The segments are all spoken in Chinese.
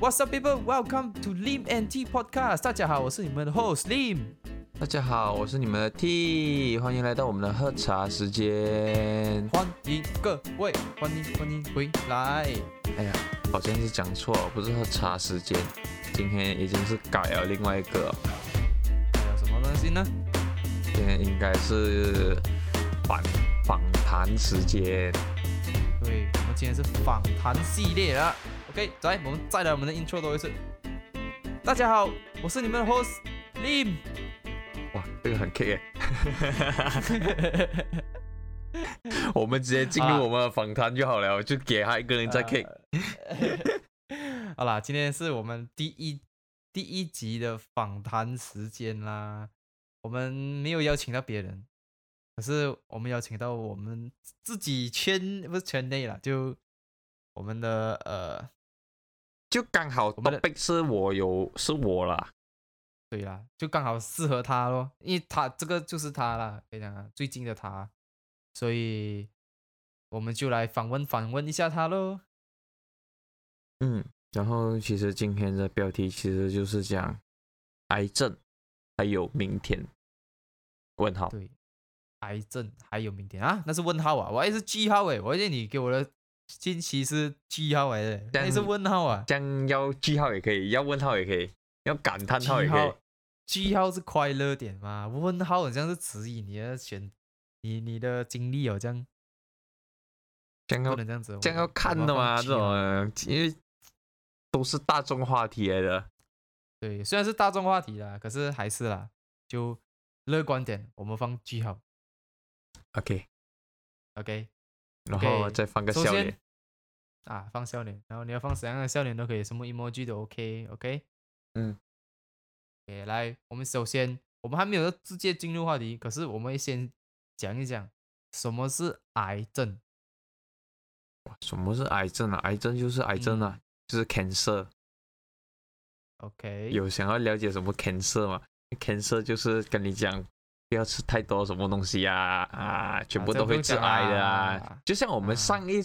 What's up, people? Welcome to Lim and T Podcast. 大家好，我是你们的 host Lim。大家好，我是你们的 T，欢迎来到我们的喝茶时间。欢迎各位，欢迎欢迎回来。哎呀，好像是讲错了，不是喝茶时间，今天已经是改了另外一个。还有什么东西呢？今天应该是访访谈时间。对，我们今天是访谈系列了。OK，来，我们再来我们的 intro 多一次。大家好，我是你们的 host Lim。哇，这个很 K 哎！我们直接进入我们的访谈就好了，就给他一个人在 K。好啦，今天是我们第一第一集的访谈时间啦。我们没有邀请到别人，可是我们邀请到我们自己圈不是圈内了，就我们的呃。就刚好我们的是我有是我啦，对啦，就刚好适合他咯，因为他这个就是他啦，非常最近的他，所以我们就来访问访问一下他喽。嗯，然后其实今天的标题其实就是讲癌症还有明天？问号。对，癌症还有明天啊？那是问号啊，我还是句号诶，我以为你给我的。近期是句号来的，那是问号啊。将要句号也可以，要问号也可以，要感叹号也可以。句号是快乐点嘛？问号好像是指引你的选，你你的经历哦，这样。不能这样子，这样要看的嘛，这种因为都是大众话题来的。对，虽然是大众话题啦，可是还是啦，就乐观点，我们放句号。OK，OK。然后再放个笑脸啊，放笑脸，然后你要放怎样的笑脸都可以，什么 emoji 都 OK，OK。嗯，OK，来，我们首先，我们还没有直接进入话题，可是我们先讲一讲什么是癌症。什么是癌症啊？癌症就是癌症啊，就是 cancer。OK。有想要了解什么 cancer 吗？cancer 就是跟你讲。不要吃太多什么东西呀啊，全部都会致癌的啊！就像我们上一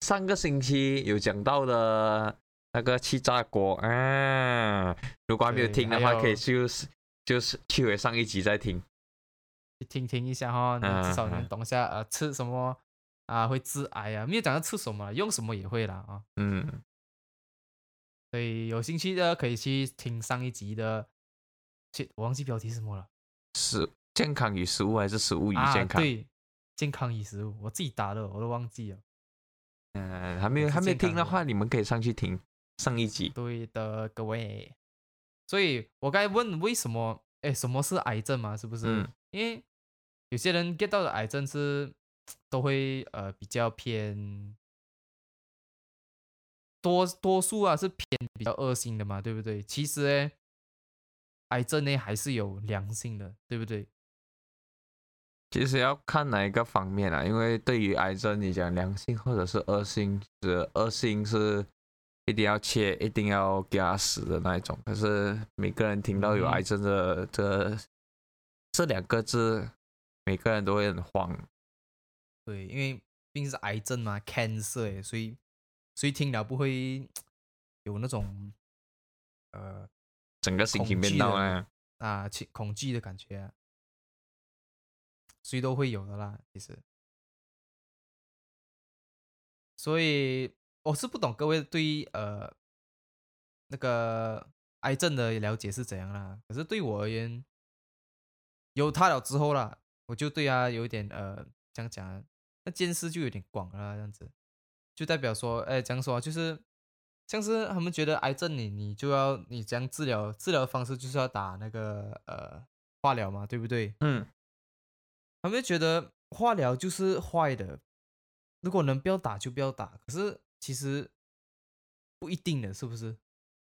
上个星期有讲到的那个气炸锅啊，如果还没有听的话，可以就是就是去回上一集再听，听听一下哈，你至少能懂一下呃吃什么啊会致癌啊，没有讲到吃什么，用什么也会啦啊。嗯，所以有兴趣的可以去听上一集的，去我忘记标题是什么了，是。健康与食物还是食物与健康？对，健康与食物，我自己打的，我都忘记了。嗯，还没有还没听的话，你们可以上去听上一集。对的，各位。所以我该问为什么？哎，什么是癌症嘛？是不是？因为有些人 get 到的癌症是 都会呃比较偏多多数啊是偏比较恶性的嘛，对不对？其实哎，癌症呢还是有良性的，对不对？其实要看哪一个方面啊，因为对于癌症，你讲良性或者是恶性，是恶性是一定要切，一定要给他死的那一种。可是每个人听到有癌症的这这两个字，每个人都会很慌。对，因为毕竟是癌症嘛，cancer，所以所以听了不会有那种呃整个心情变到啊啊，恐恐惧的感觉啊。谁都会有的啦，其实，所以我是不懂各位对于呃那个癌症的了解是怎样啦。可是对我而言，有他了之后啦，我就对他有点呃，这样讲，那见识就有点广了，这样子，就代表说，哎，这样说就是，像是他们觉得癌症你你就要你这样治疗，治疗方式就是要打那个呃化疗嘛，对不对？嗯。他们觉得化疗就是坏的，如果能不要打就不要打。可是其实不一定的，是不是？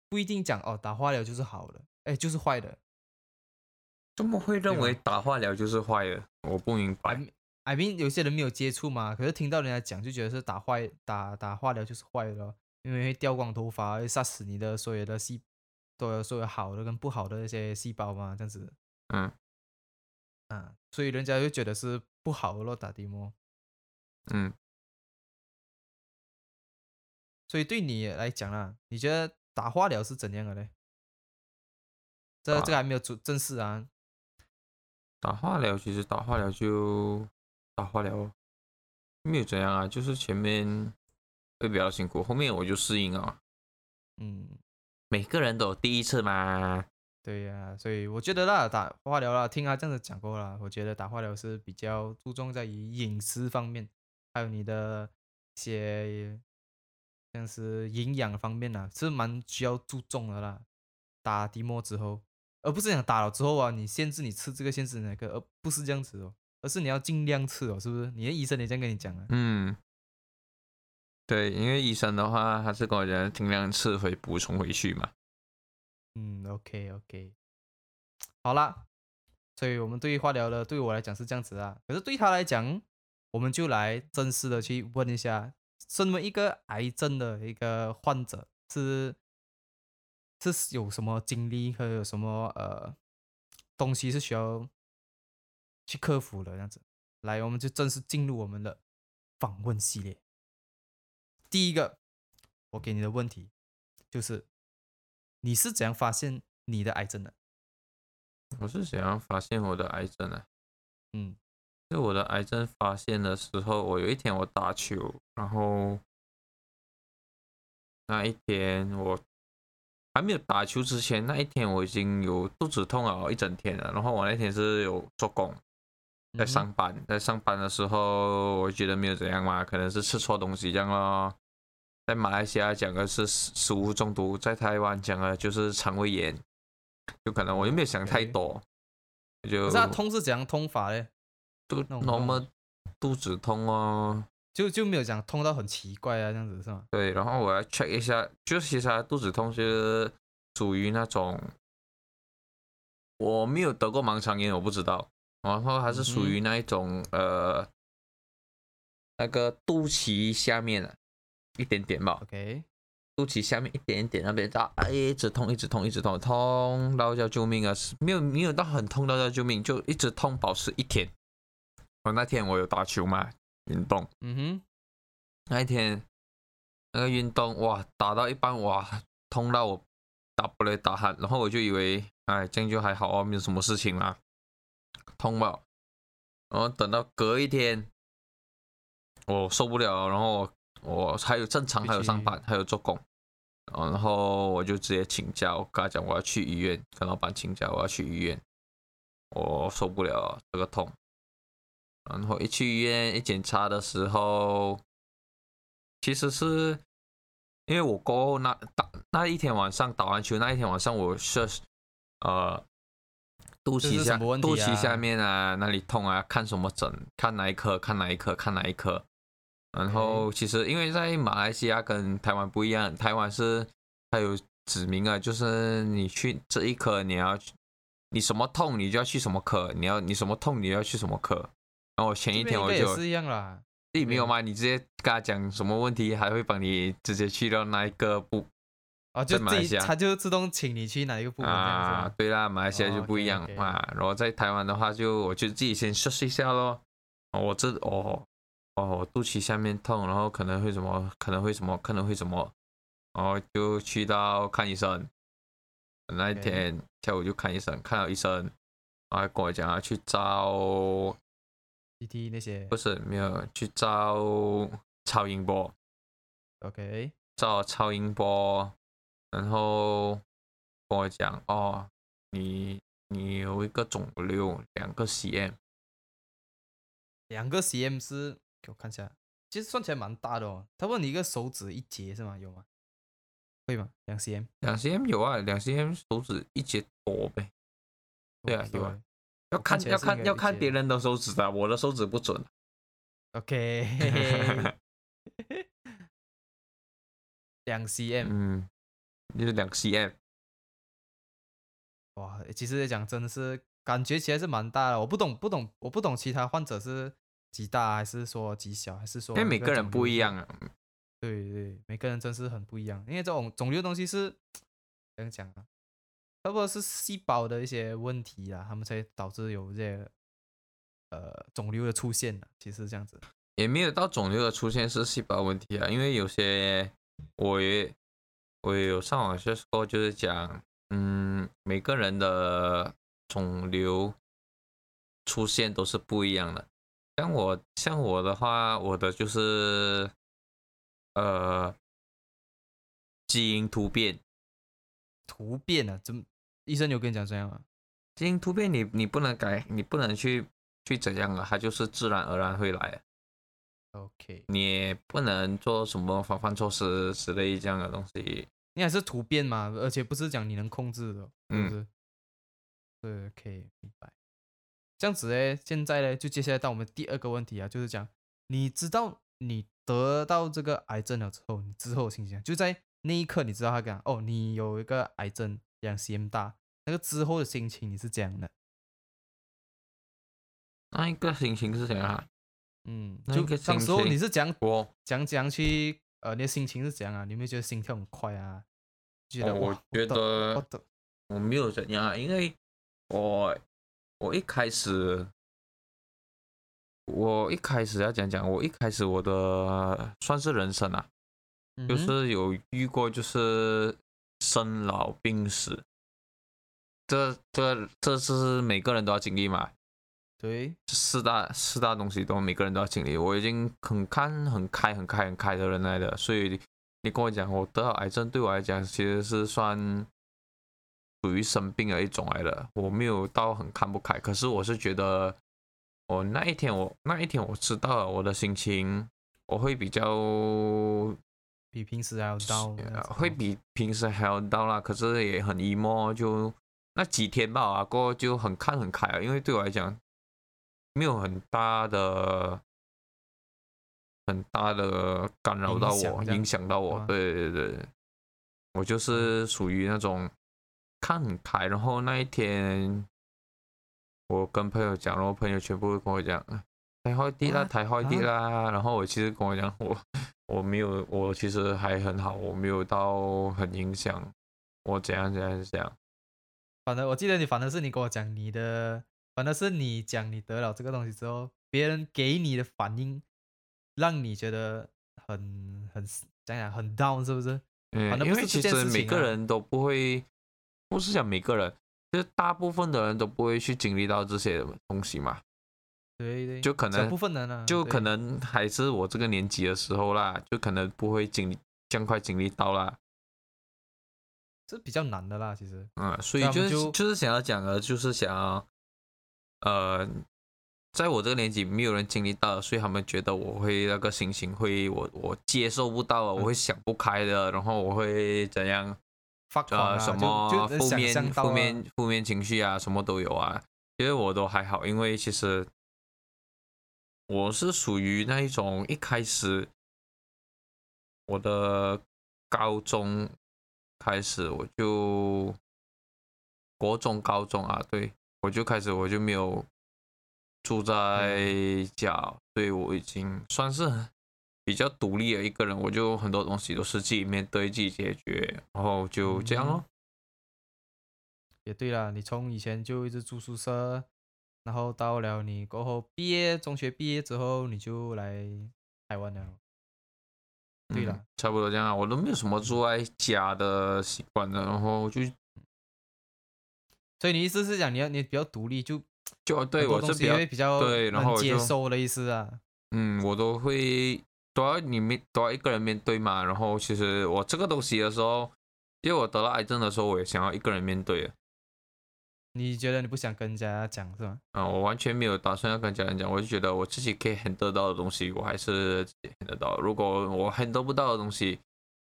不一定讲哦，打化疗就是好的，哎，就是坏的。怎么会认为打化疗就是坏的？我不明白。I mean，有些人没有接触嘛，可是听到人家讲就觉得是打坏打打化疗就是坏的，因为会掉光头发，会杀死你的所有的细，都有所有好的跟不好的那些细胞嘛，这样子。嗯。啊，所以人家就觉得是不好咯，打地摩。嗯，所以对你来讲啊，你觉得打化疗是怎样的嘞？这这个还没有正正式啊。打化疗其实打化疗就打化疗，没有怎样啊，就是前面会比较辛苦，后面我就适应了。嗯，每个人都有第一次嘛。对呀，所以我觉得啦，打化疗啦，听他这样子讲过了，我觉得打化疗是比较注重在于饮食方面，还有你的一些像是营养方面呐，是蛮需要注重的啦。打迪莫之后。而不是讲打了之后啊，你限制你吃这个，限制那个，而不是这样子哦，而是你要尽量吃哦，是不是？你的医生也这样跟你讲啊？嗯，对，因为医生的话，他是跟我讲尽量吃回补充回去嘛。嗯，OK OK，好啦，所以我们对于化疗的，对我来讲是这样子啊，可是对他来讲，我们就来正式的去问一下，身为一个癌症的一个患者是。是有什么经历和有什么呃东西是需要去克服的？这样子，来，我们就正式进入我们的访问系列。第一个，我给你的问题就是：你是怎样发现你的癌症的？我是怎样发现我的癌症的？嗯，就我的癌症发现的时候，我有一天我打球，然后那一天我。还没有打球之前那一天，我已经有肚子痛了一整天了。然后我那天是有做工，在上班，在上班的时候，我觉得没有怎样嘛，可能是吃错东西这样咯。在马来西亚讲的是食物中毒，在台湾讲的就是肠胃炎，有可能我又没有想太多，就。那痛是怎样痛法嘞？肚那么肚子痛哦。就就没有讲痛到很奇怪啊，这样子是吗？对，然后我要 check 一下，就是其实他肚子痛是属于那种，我没有得过盲肠炎，我不知道。然后还是属于那一种呃，那个肚脐下面的一点点吧。OK，肚脐下面一点点那边啊，一直痛，一直痛，一直痛，痛到叫救命啊！没有没有到很痛到叫救命，就一直痛，保持一天。我那天我有打球嘛？运动，嗯哼，那一天那个运动哇，打到一半哇，痛到我打不来打鼾，然后我就以为哎，这样就还好啊，没有什么事情啦，痛吧，然后等到隔一天，我受不了，然后我还有正常还有上班还有做工，然后我就直接请假，我跟他讲我要去医院，跟老板请假我要去医院，我受不了这个痛。然后一去医院一检查的时候，其实是因为我过后那打那一天晚上打完球那一天晚上我是呃肚脐下肚脐下面啊那里痛啊，看什么诊，看哪一科，看哪一科，看哪一科。然后其实因为在马来西亚跟台湾不一样，台湾是它有指明啊，就是你去这一科你要你什么痛你就要去什么科，你要你什么痛你要去什么科。然后前一天我就，是一样啦，你没有吗？你直接跟他讲什么问题，还会帮你直接去到那一个部。哦，就自己，他就自动请你去哪一个部门啊？对啦，马来西亚就不一样嘛。然后在台湾的话，就我就自己先试试一下咯。我这哦哦，我肚脐下面痛，然后可能会什么，可能会什么，可能会什么，然后就去到看医生。那一天下午就看医生，看到医生，然后跟我讲要去照。CT 那些不是没有去照超音波，OK，照超音波，然后跟我讲哦，你你有一个肿瘤，两个 cm，两个 cm 是给我看一下，其实算起来蛮大的哦。他问你一个手指一节是吗？有吗？会吗？两 cm，两 cm 有啊，两 cm 手指一节多呗。对啊，有啊。要看要看要看别人的手指的，我的手指不准。OK，两 cm，嗯，就是两 cm。哇，其实讲真的是感觉起来是蛮大的，我不懂不懂我不懂其他患者是几大还是说极小还是说？因为每个人不一样啊。对对，每个人真是很不一样，因为这种肿瘤东西是怎样讲啊？差不多是细胞的一些问题啊，他们才导致有这些呃肿瘤的出现的。其实这样子也没有到肿瘤的出现是细胞问题啊，因为有些我也我有上网去说，就是讲，嗯，每个人的肿瘤出现都是不一样的。像我，像我的话，我的就是，呃，基因突变。突变啊？怎么？医生有跟你讲这样吗？基因突变，你你不能改，你不能去去怎样啊？它就是自然而然会来。OK，你也不能做什么防范措施之类这样的东西。你还是突变嘛，而且不是讲你能控制的，是不是？对，可以明白。这样子呢，现在呢，就接下来到我们第二个问题啊，就是讲，你知道你得到这个癌症了之后，你之后心情，就在那一刻，你知道他讲哦，你有一个癌症两 cm 大，那个之后的心情你是怎样的？那一个心情是怎样？嗯，就当时候你是讲讲讲去，呃，你的心情是怎样啊？你有没有觉得心跳很快啊？觉得我觉得我没有怎样，因为我我一开始我一开始要讲讲，我一开始我的算是人生啊，就是有遇过就是生老病死，这这这是每个人都要经历嘛。对，四大四大东西都每个人都要经历。我已经很看很开很开很开的人来的，所以你跟我讲我得了癌症，对我来讲其实是算属于生病的一种来的。我没有到很看不开，可是我是觉得，我那一天我那一天我知道了我的心情，我会比较比平时还要到，会比平时还要到啦。可是也很 emo，就那几天吧，啊，过后就很看很开啊，因为对我来讲。没有很大的、很大的干扰到我，影响到我。对对对，我就是属于那种看很开。然后那一天，我跟朋友讲，然后朋友全部会跟我讲，台坏地啦，台坏地啦。然后我其实跟我讲，我我没有，我其实还很好，我没有到很影响我怎样怎样怎样。反正我记得你，反正是你跟我讲你的。反正是你讲你得了这个东西之后，别人给你的反应，让你觉得很很讲讲很 down，是不是？嗯，因为其实每个人都不会，不是讲每个人，就是大部分的人都不会去经历到这些东西嘛。对对，就可能部分人呢，就可能还是我这个年纪的时候啦，就可能不会经历这样快经历到啦。这比较难的啦，其实。嗯，所以就是就是想要讲的，就是想要。呃，在我这个年纪，没有人经历到，所以他们觉得我会那个心情会我我接受不到，我会想不开的，然后我会怎样？呃，什么负面负面负面情绪啊，什么都有啊。因为我都还好，因为其实我是属于那一种一开始我的高中开始我就国中高中啊，对。我就开始，我就没有住在家，所以我已经算是比较独立的一个人。我就很多东西都是自己面对、自己解决，然后就这样咯。也对啦，你从以前就一直住宿舍，然后到了你过后毕业，中学毕业之后你就来台湾了。对了，差不多这样，我都没有什么住在家的习惯的，然后就。所以你意思是讲你要你比较独立，就就对我是比较对，然后接受的意思啊。嗯，我都会都要你面都要一个人面对嘛。然后其实我这个东西的时候，因为我得了癌症的时候，我也想要一个人面对。你觉得你不想跟人家讲是吗？啊，我完全没有打算要跟家人讲，我就觉得我自己可以 handle 到的东西，我还是 handle 到。如果我 handle 不到的东西，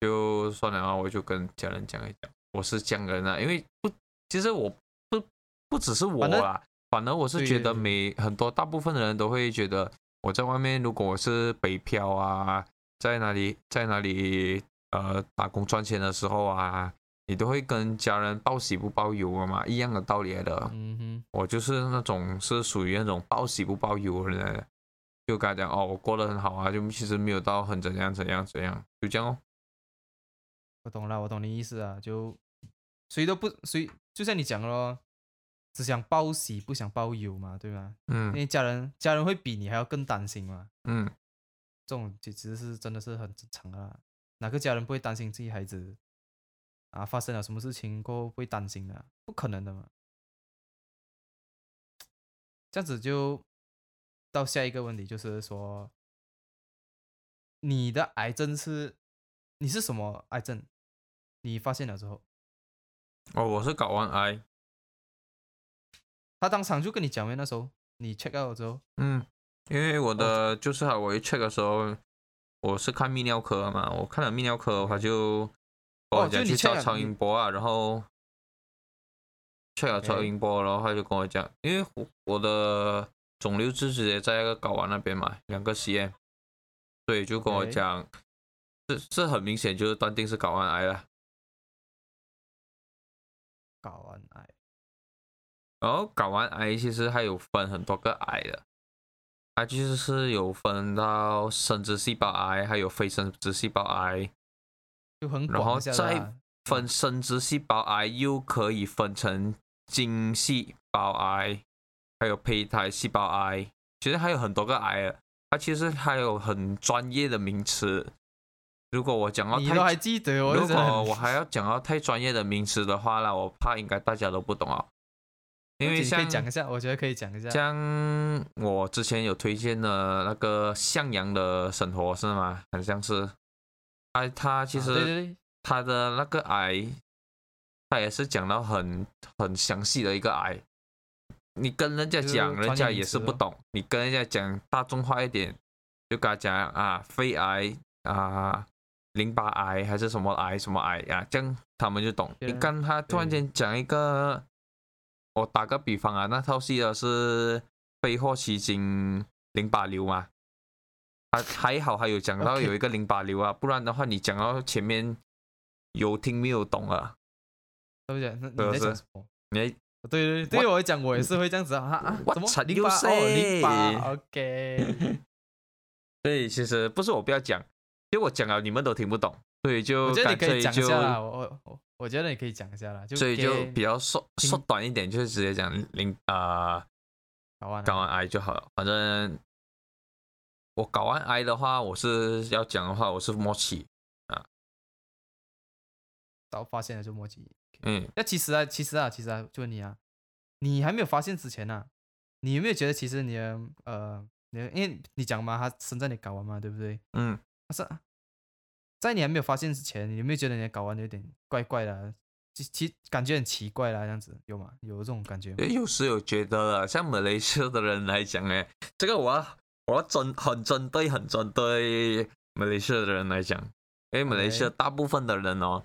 就算了啊，我就跟家人讲一讲。我是这样的人啊，因为不，其实我。不只是我啦，反而我是觉得每很多大部分的人都会觉得我在外面，如果我是北漂啊，在哪里在哪里呃打工赚钱的时候啊，你都会跟家人报喜不报忧的嘛，一样的道理来的。嗯哼，我就是那种是属于那种报喜不报忧的人，就跟他讲哦，我过得很好啊，就其实没有到很怎样怎样怎样，就这样哦。我懂了，我懂你意思啊，就谁都不谁，就像你讲咯。只想报喜不想报忧嘛，对吧？嗯，因为家人家人会比你还要更担心嘛。嗯，这种其实是真的是很正常啊。哪个家人不会担心自己孩子啊发生了什么事情过后会担心的，不可能的嘛。这样子就到下一个问题，就是说你的癌症是你是什么癌症？你发现了之后，哦，我是睾丸癌。他当场就跟你讲没？那时候你 check out 之后，嗯，因为我的就是我一 check 的时候，我是看泌尿科嘛，我看了泌尿科，的话就我讲去照超音波啊，然后 check 了超音波，然后他就跟我讲，因为我的。肿瘤是直接在那个睾丸那边嘛，两个 cm，所以就跟我讲，这这很明显就是断定是睾丸癌了。睾丸癌，然后睾丸癌其实还有分很多个癌的，它其实是有分到生殖细胞癌，还有非生殖细胞癌，就很然后再分生殖细胞癌又可以分成精细胞癌。还有胚胎细胞癌，其实还有很多个癌，它其实还有很专业的名词。如果我讲到，你都还记得？如果我还要讲到太专业的名词的话那，我怕应该大家都不懂啊。因为可以讲一下，我觉得可以讲一下。像我之前有推荐的那个向阳的生活是吗？很像是，他他其实他的那个癌，他也是讲到很很详细的一个癌。你跟人家讲，人家也是不懂。你跟人家讲大众化一点，就跟他讲啊，肺癌啊，淋巴癌还是什么癌什么癌啊，这样他们就懂。你跟他突然间讲一个，我打个比方啊，那套戏的是肺或吸精淋巴瘤嘛，还还好还有讲到有一个淋巴瘤啊，不然的话你讲到前面有听没有懂啊？对不对？那你在讲什么？你。对对对，我讲我也是会这样子啊啊！怎么淋巴哦淋巴？OK。所以其实不是我不要讲，因为我讲了你们都听不懂，所以就我觉得你可以讲一下啦。我我我觉得你可以讲一下啦，所以就比较缩缩短一点，就是直接讲零啊搞完搞完癌就好了。反正我搞完癌的话，我是要讲的话，我是默契啊，早发现了就默契。嗯，那其实啊，其实啊，其实啊，就问你啊，你还没有发现之前呢，你有没有觉得其实你的呃，你因为你讲嘛，他生在你睾丸嘛，对不对？嗯，是在你还没有发现之前，你有没有觉得你的睾丸有点怪怪的？其其感觉很奇怪啦，这样子有吗？有这种感觉？有时有觉得，像马来西亚的人来讲，哎，这个我要我要针很针对很针对马来西亚的人来讲，因为马来西亚大部分的人哦。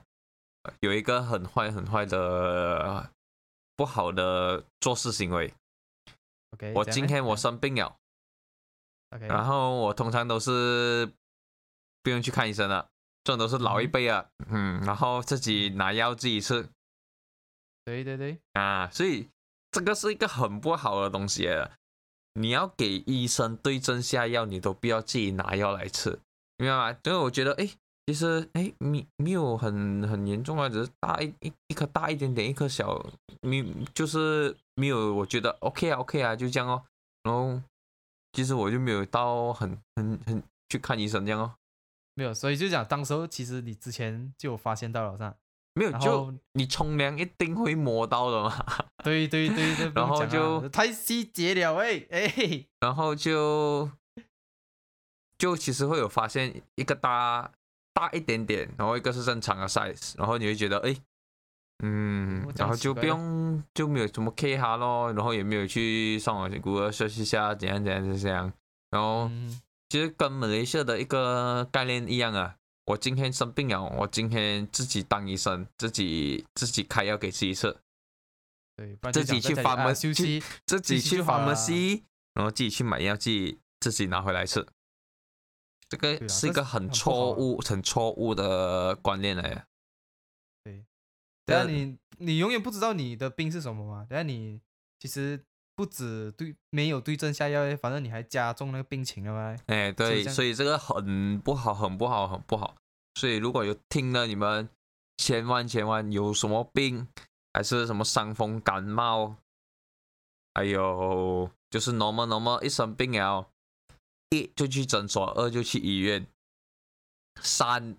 有一个很坏很坏的不好的做事行为。OK，我今天我生病了。OK，然后我通常都是不用去看医生了，这种都是老一辈啊，嗯，然后自己拿药自己吃。对对对。啊，所以这个是一个很不好的东西。你要给医生对症下药，你都不要自己拿药来吃，明白吗？因为我觉得，哎。其实，哎，没没有很很严重啊，只是大一一一颗大一点点，一颗小，没就是没有，我觉得 OK 啊，OK 啊，就这样哦。然后，其实我就没有到很很很去看医生这样哦。没有，所以就讲，当时候其实你之前就有发现到了，是吧？没有，就你冲凉一定会摸到的嘛。对对对对，然后就太细节了，哎哎。然后就就其实会有发现一个大。大一点点，然后一个是正常的 size，然后你会觉得，哎，嗯，然后就不用就没有什么 K 哈咯，然后也没有去上网去谷歌学习一下怎样怎样怎样，然后其实跟马来西亚的一个概念一样啊，我今天生病了，我今天自己当医生，自己自己开药给自己吃，对，自己去发门休息，自己去发门西，然后自己去买药，自己自己拿回来吃。这个是一个很错误、很错误的观念来。对，等下你你永远不知道你的病是什么嘛？等下你其实不止对没有对症下药，反正你还加重那个病情了呗。哎，对，所以这个很不好，很不好，很不好。所以如果有听了你们，千万千万有什么病，还是什么伤风感冒，还有就是 normal normal 一生病了。一就去诊所，二就去医院，三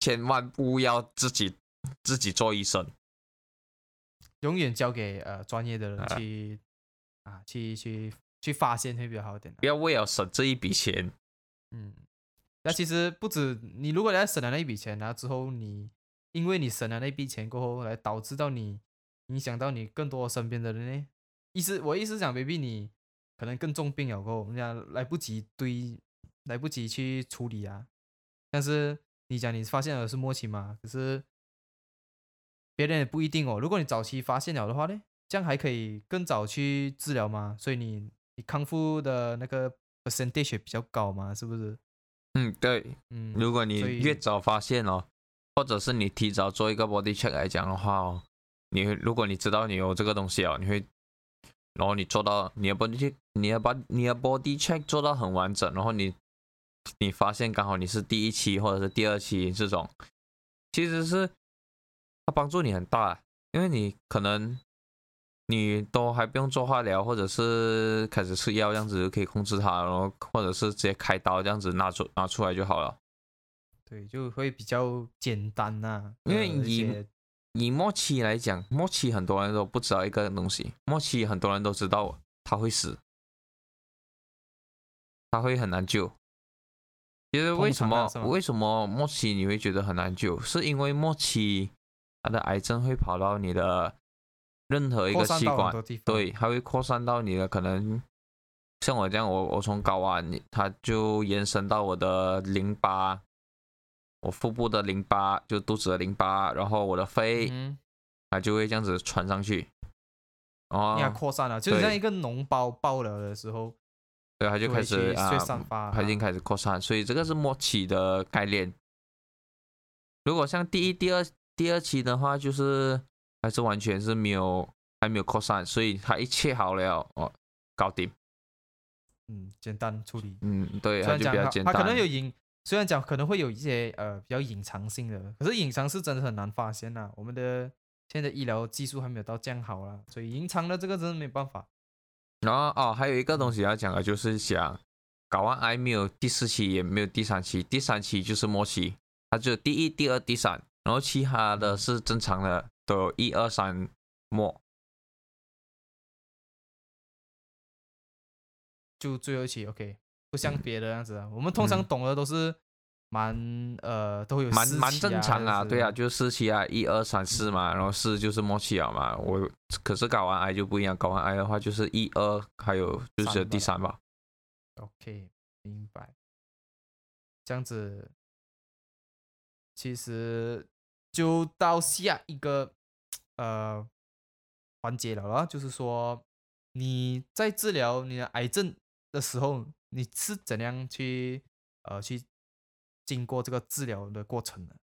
千万不要自己自己做医生，永远交给呃专业的人去啊去去去发现会比较好一点。不要为了省这一笔钱，嗯，那其实不止你，如果你省了那一笔钱，然后之后你因为你省了那笔钱过后，来导致到你影响到你更多身边的人呢？意思我意思讲，baby 你可能更重病了过后，人家来不及堆，来不及去处理啊。但是你讲你发现了是末期嘛？可是别人也不一定哦。如果你早期发现了的话呢，这样还可以更早去治疗嘛。所以你你康复的那个 percentage 比较高嘛，是不是？嗯，对，嗯，如果你越早发现哦，或者是你提早做一个 body check 来讲的话哦，你如果你知道你有这个东西哦，你会，然后你做到你的 body check，你要把你的 body check 做到很完整，然后你。你发现刚好你是第一期或者是第二期这种，其实是它帮助你很大，因为你可能你都还不用做化疗，或者是开始吃药这样子就可以控制它，然后或者是直接开刀这样子拿出拿出来就好了。对，就会比较简单呐。因为以以末期来讲，末期很多人都不知道一个东西，末期很多人都知道他会死，他会很难救。其实为什么为什么末期你会觉得很难救？是因为末期它的癌症会跑到你的任何一个器官，对，它会扩散到你的可能像我这样，我我从睾丸，它就延伸到我的淋巴，我腹部的淋巴就肚子的淋巴，然后我的肺，它就会这样子传上去，哦，你看扩散了，就是像一个脓包爆了的时候。对，它就开始啊，它已经开始扩散，所以这个是末期的概念。如果像第一、第二、第二期的话，就是还是完全是没有，还没有扩散，所以它一切好了哦，搞定。嗯，简单处理。嗯，对，它就比较简单。它可能有隐，虽然讲可能会有一些呃比较隐藏性的，可是隐藏是真的很难发现呐。我们的现在医疗技术还没有到这样好啊，所以隐藏的这个真的没办法。然后哦，还有一个东西要讲的，就是讲睾丸癌没有第四期，也没有第三期，第三期就是末期，它就第一、第二、第三，然后其他的是正常的，都有一二三末，就最后一期 OK，不像别的样子啊，我们通常懂的都是。蛮呃都有蛮蛮正常啊，对啊，就是四期啊，一二三四嘛，然后四就是末期啊嘛。我可是搞完癌就不一样，搞完癌的话就是一二，还有就是第三吧。OK，明白。这样子，其实就到下一个呃环节了啦，就是说你在治疗你的癌症的时候，你是怎样去呃去。经过这个治疗的过程的，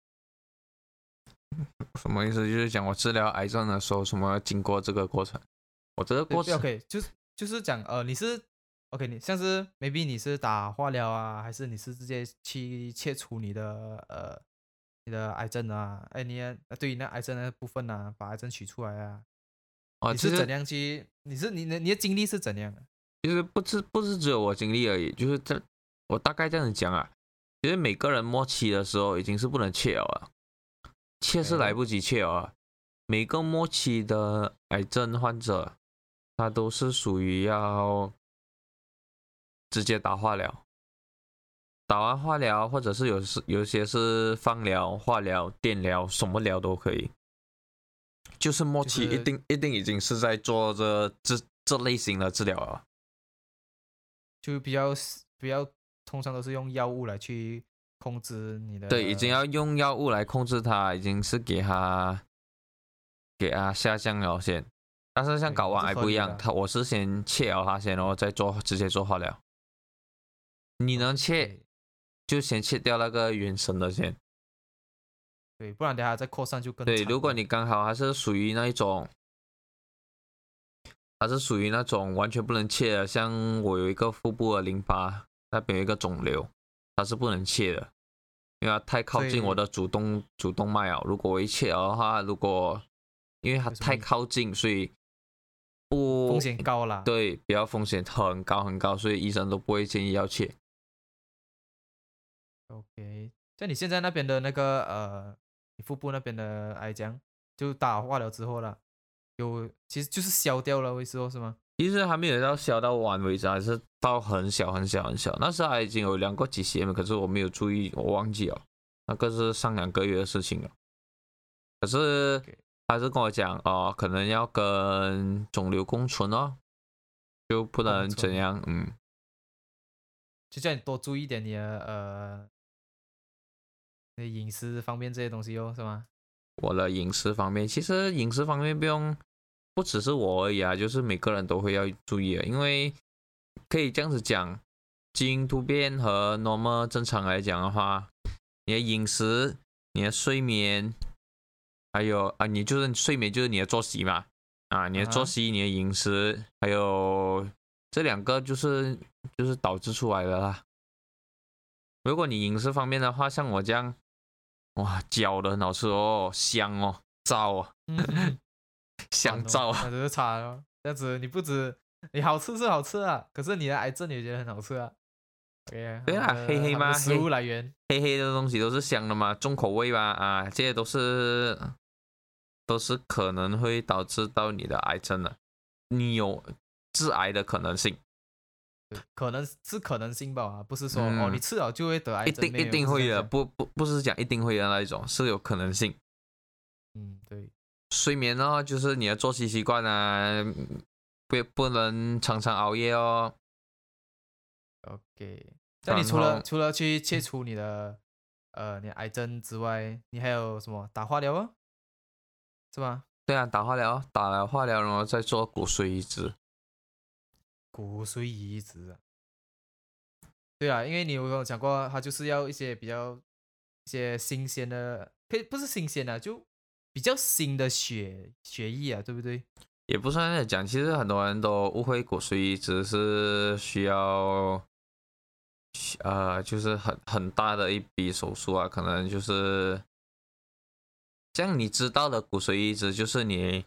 什么意思？就是讲我治疗癌症的时候，什么要经过这个过程？我这个过程，OK，就是就是讲，呃，你是 OK，你像是 maybe 你是打化疗啊，还是你是直接去切除你的呃你的癌症啊？哎，你对于那癌症的部分呢，把癌症取出来啊？你是怎样去？你是你的你的经历是怎样的？其实不是不是只有我经历而已，就是这我大概这样子讲啊。其实每个人末期的时候已经是不能切了，切是来不及切了。每个末期的癌症患者，他都是属于要直接打化疗，打完化疗或者是有是有些是放疗、化疗、电疗，什么疗都可以。就是末期一定一定已经是在做这这这类型的治疗了，就比较比较。通常都是用药物来去控制你的。对，已经要用药物来控制它，已经是给它给它下降了先。但是像睾丸癌不一样，它我是先切了它先，然后再做直接做化疗。你能切，就先切掉那个原生的先。对，不然等下再扩散就更。对，如果你刚好还是属于那一种，还是属于那种完全不能切的，像我有一个腹部的淋巴。那边有一个肿瘤，它是不能切的，因为它太靠近我的主动主动脉啊。如果我一切的话，如果因为它太靠近，所以不风险高了。对，比较风险很高很高，所以医生都不会建议要切。OK，在你现在那边的那个呃你腹部那边的癌浆，就打化疗之后了，有其实就是消掉了，为什么是吗？其实还没有到消到完为止，还是到很小很小很小。那时候还已经有量过几 cm，可是我没有注意，我忘记了，那个是上两个月的事情了。可是他是跟我讲哦，可能要跟肿瘤共存哦，就不能怎样，嗯，就叫你多注意点你的呃，那饮食方面这些东西哦，是吗？我的饮食方面，其实饮食方面不用。不只是我而已啊，就是每个人都会要注意啊，因为可以这样子讲，基因突变和 normal 正常来讲的话，你的饮食、你的睡眠，还有啊，你就是睡眠就是你的作息嘛，啊，你的作息、你的饮食，还有这两个就是就是导致出来的啦。如果你饮食方面的话，像我这样，哇，焦的很好吃哦，香哦，燥啊。香燥啊，那就是差了。这样子你不止你好吃是好吃啊，可是你的癌症也觉得很好吃啊。对啊，黑黑吗？食物来源，黑黑的东西都是香的嘛，重口味吧啊，这些都是都是可能会导致到你的癌症的，你有致癌的可能性。可能是可能性吧啊，不是说哦你吃了就会得癌症，一定一定会的，不不不是讲一定会的那一种，是有可能性。嗯，对。睡眠哦，就是你的作息习惯啊，不不能常常熬夜哦。OK，那你除了除了去切除你的呃你癌症之外，你还有什么打化疗哦？是吗？对啊，打化疗，打了化疗然后再做骨髓移植。骨髓移植？对啊，因为你有跟我讲过，他就是要一些比较一些新鲜的，可以不是新鲜的就。比较新的血血液啊，对不对？也不算在讲，其实很多人都误会骨髓移植是需要，呃，就是很很大的一笔手术啊，可能就是像你知道的骨髓移植，就是你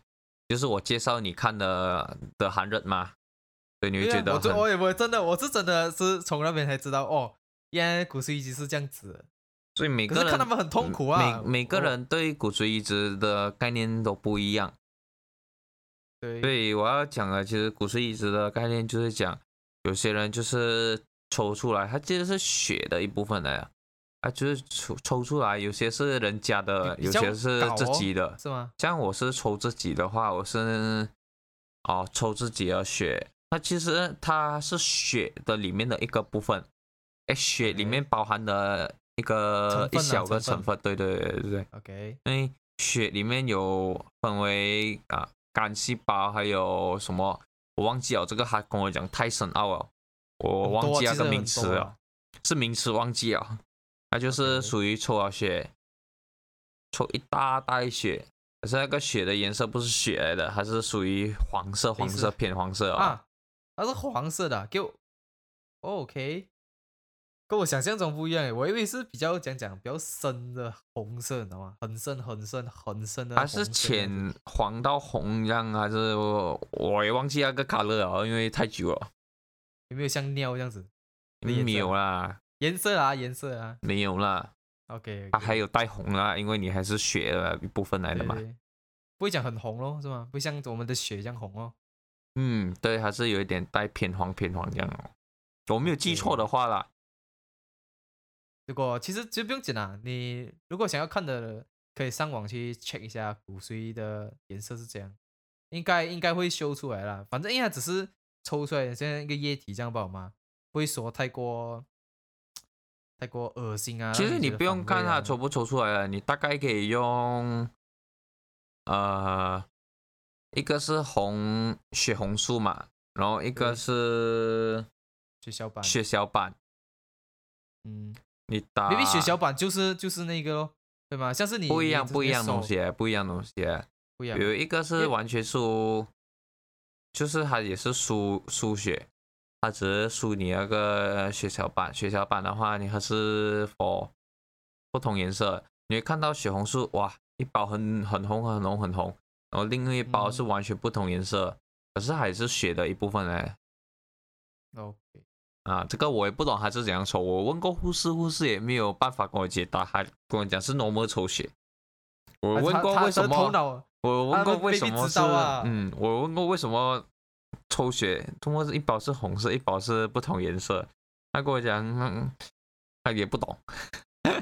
就是我介绍你看的的韩人嘛，对，你会觉得我我也我真的我是真的是从那边才知道哦，原来骨髓移植是这样子。所以每个人看他们很痛苦啊。每每个人对骨髓移植的概念都不一样。对。所以我要讲的，其实骨髓移植的概念就是讲，有些人就是抽出来，它其实是血的一部分来啊，啊，就是抽抽出来，有些是人家的，有些是自己的，是吗？像我是抽自己的话，我是哦抽自己的血，那其实它是血的里面的一个部分，哎，血里面包含的。一个一小个成分，对对对对对。OK，因为血里面有分为啊肝细胞，还有什么我忘记了，这个还跟我讲太深奥了，我忘记那个名词了，是名词忘记了。它就是属于抽了血，抽一大袋血，可是那个血的颜色不是血来的，它是属于黄色，黄色偏黄色啊，它是黄色的，给我 OK。跟我想象中不一样我以为是比较讲讲比较深的红色，你知道吗？很深很深很深的。它是浅黄到红这样，还是我也忘记那个卡勒了，因为太久了。有没有像尿这样子？没有啦。颜色啊，颜色啊。没有啦。OK。它还有带红啊，因为你还是血的一部分来的嘛。不会讲很红咯，是吗？不像我们的血一样红哦。嗯，对，还是有一点带偏黄偏黄这样哦。我没有记错的话啦。如果其实其实不用紧啦，你如果想要看的，可以上网去 check 一下骨髓的颜色是这样，应该应该会修出来啦。反正因为它只是抽出来像一个液体这样不好吗？不会说太过太过恶心啊。其实你不用看它抽不抽出来了，你大概可以用呃一个是红血红素嘛，然后一个是血小板，血小板，嗯。你打，maybe 血小板就是就是那个咯，对吗？像是你不一样不一样东西，不一样东西，不一样。比如一个是完全输，就是它也是输输血，它只是输你那个血小板。血小板的话，你还是不同颜色，你会看到血红素，哇，一包很很红很红很红，然后另外一包是完全不同颜色，可是还是血的一部分嘞。OK。啊，这个我也不懂他是怎样抽，我问过护士，护士也没有办法跟我解答，还跟我讲是 normal 抽血，我问过为什么？我问过为什么是？嗯，我问过为什么抽血，通过是一包是红色，一包是不同颜色。他跟我讲，他也不懂，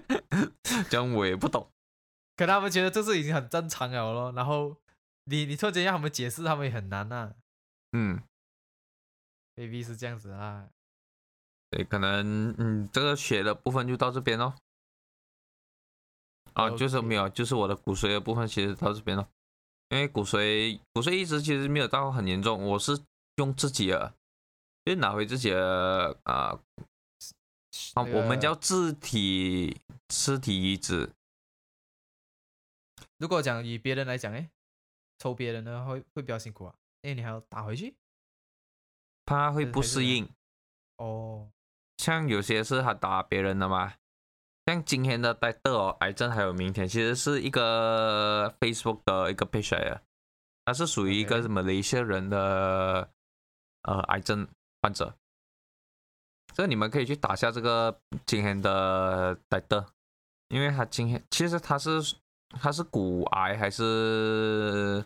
讲我也不懂。可他们觉得这是已经很正常了咯。然后你你突然间让他们解释，他们也很难呐。嗯，baby 是这样子啊。对，可能嗯，这个血的部分就到这边喽。啊，就是没有，就是我的骨髓的部分其实到这边了。因为骨髓骨髓移植其实没有到很严重，我是用自己的，就拿回自己的啊啊，我们叫自体尸体移植。如果讲以别人来讲，哎，抽别人的会会比较辛苦啊，因为你还要打回去，他会不适应。哦，像有些是他打别人的嘛。像今天的戴德哦，癌症还有明天，其实是一个 Facebook 的一个 page 啊，他是属于一个马来西亚人的呃癌症患者，这你们可以去打下这个今天的戴德，因为他今天其实他是他是骨癌还是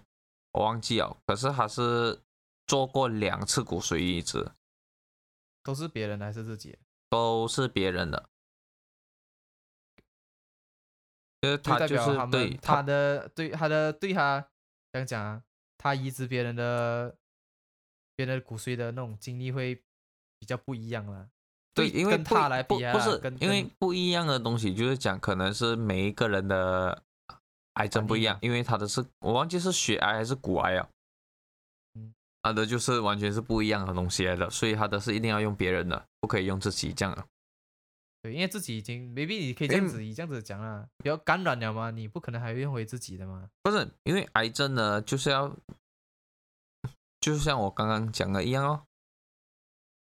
我忘记了，可是他是做过两次骨髓移植，都是别人还是自己？都是别人的。就是他就是对他的对他的对他这样讲啊，他移植别人的别人的骨髓的那种经历会比较不一样了。对，因为他来比不是因为不一样的东西，就是讲可能是每一个人的癌症不一样，因为他的是我忘记是血癌还是骨癌啊。嗯，他的就是完全是不一样的东西来的，所以他的是一定要用别人的，不可以用自己这样的。对，因为自己已经，maybe 你可以这样子以这样子讲啊，比较感染了嘛，你不可能还用回自己的嘛。不是，因为癌症呢，就是要，就是像我刚刚讲的一样哦，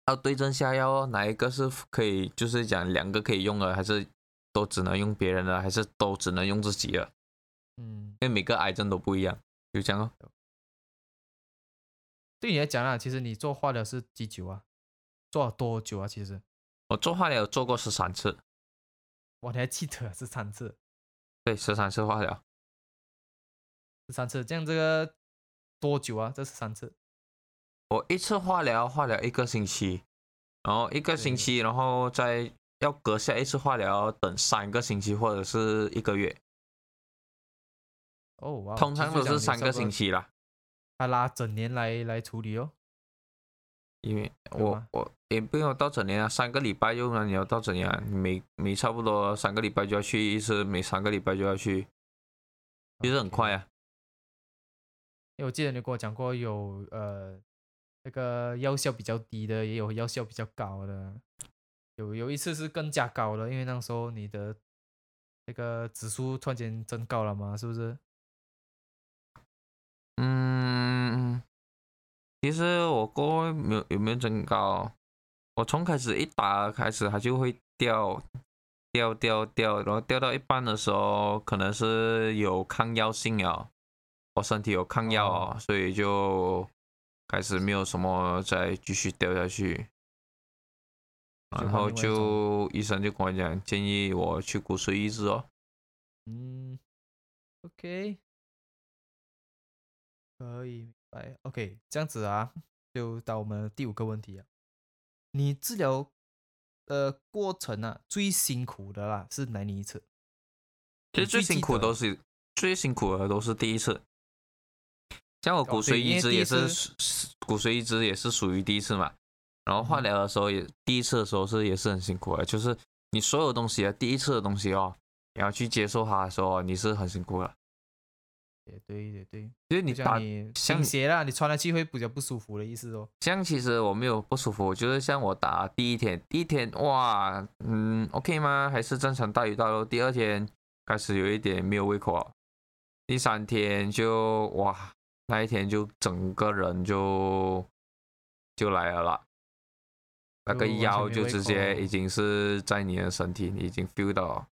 要对症下药哦，哪一个是可以，就是讲两个可以用的，还是都只能用别人的，还是都只能用自己的？嗯，因为每个癌症都不一样，就这样哦。对你来讲啊，其实你做化疗是几久啊？做了多久啊？其实？我做化疗做过十三次，我还记得十三次，对，十三次化疗，十三次，这样这个多久啊？这十三次，我一次化疗化疗一个星期，然后一个星期，然后再要隔下一次化疗，等三个星期或者是一个月。哦，通常都是三个星期啦。他拉整年来来处理哦。因为我我也不用到整年啊，三个礼拜用了你要到整年，每每差不多三个礼拜就要去一次，每三个礼拜就要去，其实很快啊。因为我记得你跟我讲过，有呃那个药效比较低的，也有药效比较高的，有有一次是更加高的，因为那时候你的那个指数突然间增高了嘛，是不是？嗯。其实我过没有有没有增高？我从开始一打开始，它就会掉掉掉掉，然后掉到一半的时候，可能是有抗药性哦，我身体有抗药哦，所以就开始没有什么再继续掉下去，然后就医生就跟我讲，建议我去骨髓移植哦。嗯，OK，可以。来，OK，这样子啊，就到我们第五个问题啊。你治疗呃过程啊，最辛苦的啦是哪一次？其实最辛苦都是最辛苦的都是第一次。像我骨髓移植也是骨髓移植也是属于第一次嘛。然后化疗的时候也第一次的时候是也是很辛苦的，就是你所有东西啊，第一次的东西哦，你要去接受它的时候，你是很辛苦的。也对，也对，就是你打像鞋啦，你穿了去会比较不舒服的意思哦。像其实我没有不舒服，就是像我打第一天，第一天哇，嗯，OK 吗？还是正常大鱼大肉。第二天开始有一点没有胃口，第三天就哇，那一天就整个人就就来了啦，那个腰就直接已经是在你的身体，你已经 feel 到。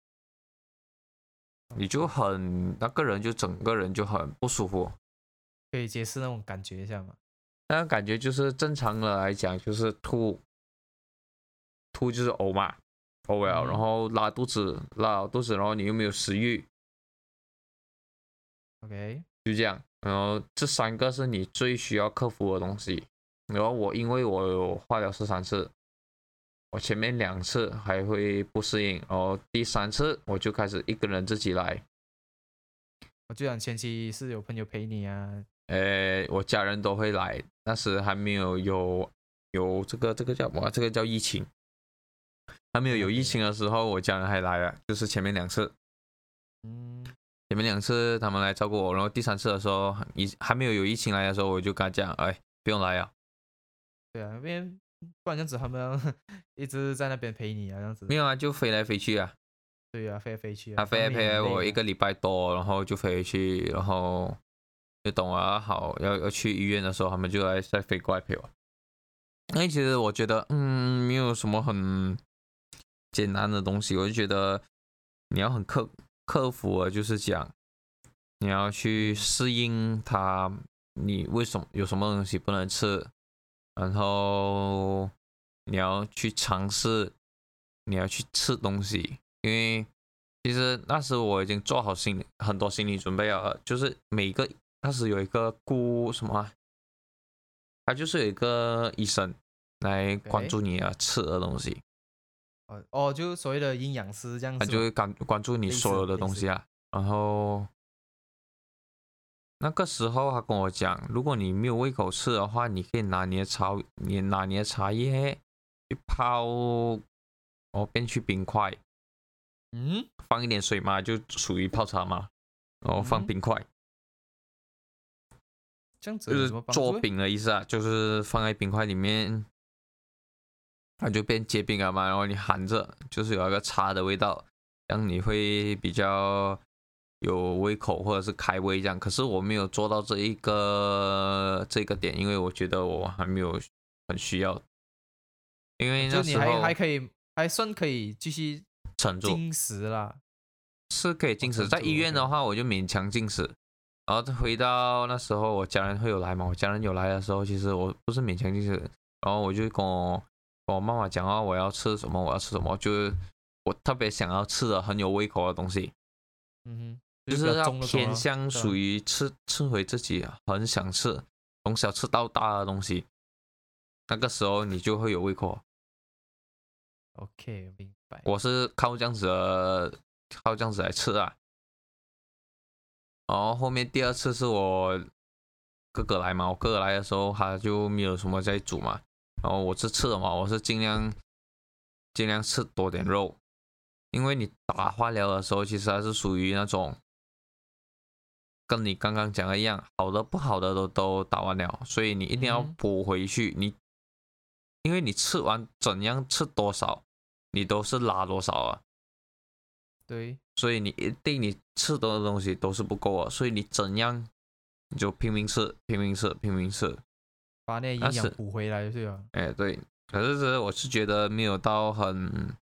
你就很那个人就整个人就很不舒服，可以解释那种感觉一下吗？那种感觉就是正常的来讲就是吐，吐就是呕嘛，呕了，然后拉肚子，拉肚子，然后你又没有食欲，OK，就这样。然后这三个是你最需要克服的东西。然后我因为我有化疗十三次，我前面两次还会不适应，然后第三次我就开始一个人自己来。我就想前期是有朋友陪你啊，呃，我家人都会来，那时还没有有有这个这个叫什么？这个叫疫情，还没有有疫情的时候，我家人还来了，就是前面两次。嗯，前面两次他们来照顾我，然后第三次的时候，疫还没有有疫情来的时候，我就跟他讲，哎，不用来啊。对啊，因为不然这样子他们 一直在那边陪你啊，这样子。没有啊，就飞来飞去啊。对啊，飞来飞去。他飞来飞来我一个礼拜多，然后就飞回去，然后就等我好要要去医院的时候，他们就来再飞过来陪我。那其实我觉得，嗯，没有什么很简单的东西，我就觉得你要很克克服啊，就是讲你要去适应它，你为什么有什么东西不能吃？然后你要去尝试，你要去吃东西，因为其实那时我已经做好心理很多心理准备了，就是每个那时有一个顾什么，他就是有一个医生来关注你啊吃的东西，哦哦，就所谓的营养师这样，他就会关关注你所有的东西啊，然后。那个时候他跟我讲，如果你没有胃口吃的话，你可以拿你的茶，你拿你的茶叶去泡，哦，变去冰块，嗯，放一点水嘛，就属于泡茶嘛，然后放冰块，这样子就是做饼的意思啊，就是放在冰块里面，它就变结冰了嘛，然后你含着，就是有一个茶的味道，这样你会比较。有胃口或者是开胃这样，可是我没有做到这一个这个点，因为我觉得我还没有很需要。因为那时候还还可以，还算可以继续撑住进食啦，是可以进食。在医院的话，我就勉强进食。然后回到那时候，我家人会有来嘛？我家人有来的时候，其实我不是勉强进食，然后我就跟我跟我妈妈讲啊，我要吃什么，我要吃什么，就是我特别想要吃的很有胃口的东西。嗯哼。就是要偏向属于吃吃回自己很想吃，从小吃到大的东西，那个时候你就会有胃口。OK，明白。我是靠这样子，靠这样子来吃啊。然后后面第二次是我哥哥来嘛，我哥哥来的时候他就没有什么在煮嘛，然后我是吃的嘛，我是尽量尽量吃多点肉，因为你打化疗的时候其实还是属于那种。跟你刚刚讲的一样，好的不好的都都打完了，所以你一定要补回去。你因为你吃完怎样吃多少，你都是拉多少啊。对，所以你一定你吃多的东西都是不够啊，所以你怎样你就拼命吃，拼命吃，拼命吃，把那营养补回来对吧？哎，对。可是这我是觉得没有到很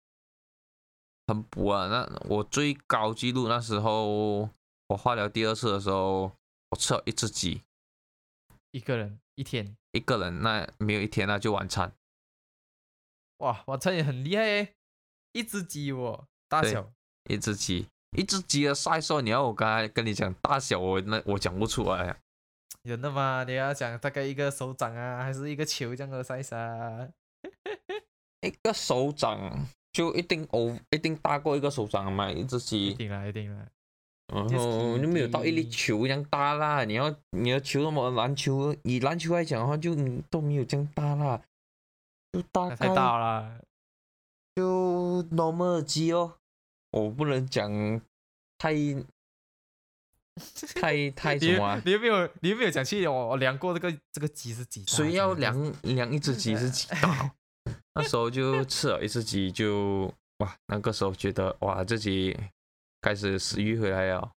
很补啊。那我最高记录那时候。我化疗第二次的时候，我吃了一只鸡，一个人一天，一个人那没有一天那就晚餐。哇，晚餐也很厉害诶，一只鸡哦，大小一只鸡，一只鸡的 size，你要我刚才跟你讲大小，我那我讲不出来。真的吗？你要讲大概一个手掌啊，还是一个球这样的 size 啊？一个手掌就一定哦，一定大过一个手掌嘛，一只鸡。一定啦，一定啦。然后就没有到一粒球一样大啦。你要你要球那么篮球，以篮球来讲的话，就都没有这样大啦。就大太大了，就 normal 鸡哦。我不能讲太 太太什么。你有没有你有没有讲去我我量过这个这个鸡是几？所以要量量一只鸡是几大？那时候就吃了一只鸡，就哇，那个时候觉得哇自己。开始食欲回来了，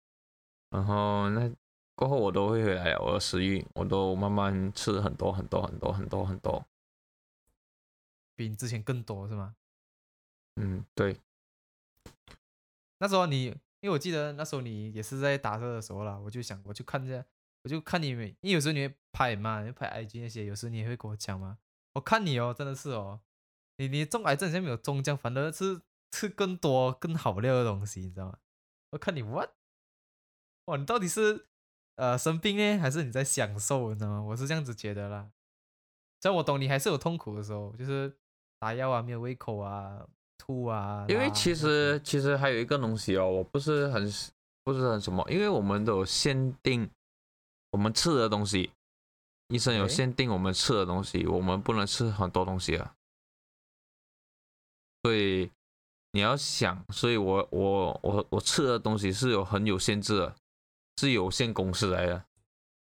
然后那过后我都会回来了。我的食欲我都慢慢吃很多很多很多很多很多，比你之前更多是吗？嗯，对。那时候你，因为我记得那时候你也是在打车的时候啦，我就想我就看着，我就看你，因为有时候你会拍嘛，你拍 IG 那些，有时候你也会跟我讲嘛。我看你哦，真的是哦，你你中癌症现在没有中奖，反而是吃更多更好料的东西，你知道吗？我看你 what？哇，你到底是呃生病呢，还是你在享受？你知道吗？我是这样子觉得啦。虽然我懂你还是有痛苦的时候，就是打药啊，没有胃口啊，吐啊。因为其实其实还有一个东西哦，我不是很不是很什么，因为我们都有限定我们吃的东西，医生有限定我们吃的东西，我们不能吃很多东西啊。所以你要想，所以我我我我吃的东西是有很有限制的，是有限公司来的，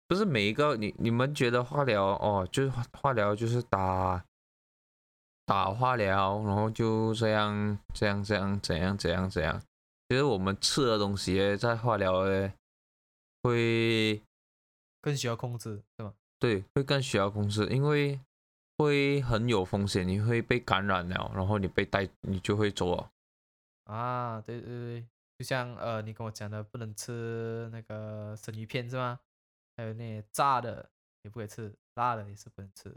不是每一个你你们觉得化疗哦，就是化疗就是打打化疗，然后就这样这样这样怎样怎样怎样，其实我们吃的东西在化疗诶会更需要控制，对吗？对，会更需要控制，因为。会很有风险，你会被感染了，然后你被带，你就会走了。啊，对对对，就像呃，你跟我讲的，不能吃那个生鱼片是吗？还有那些炸的也不可以吃，辣的也是不能吃。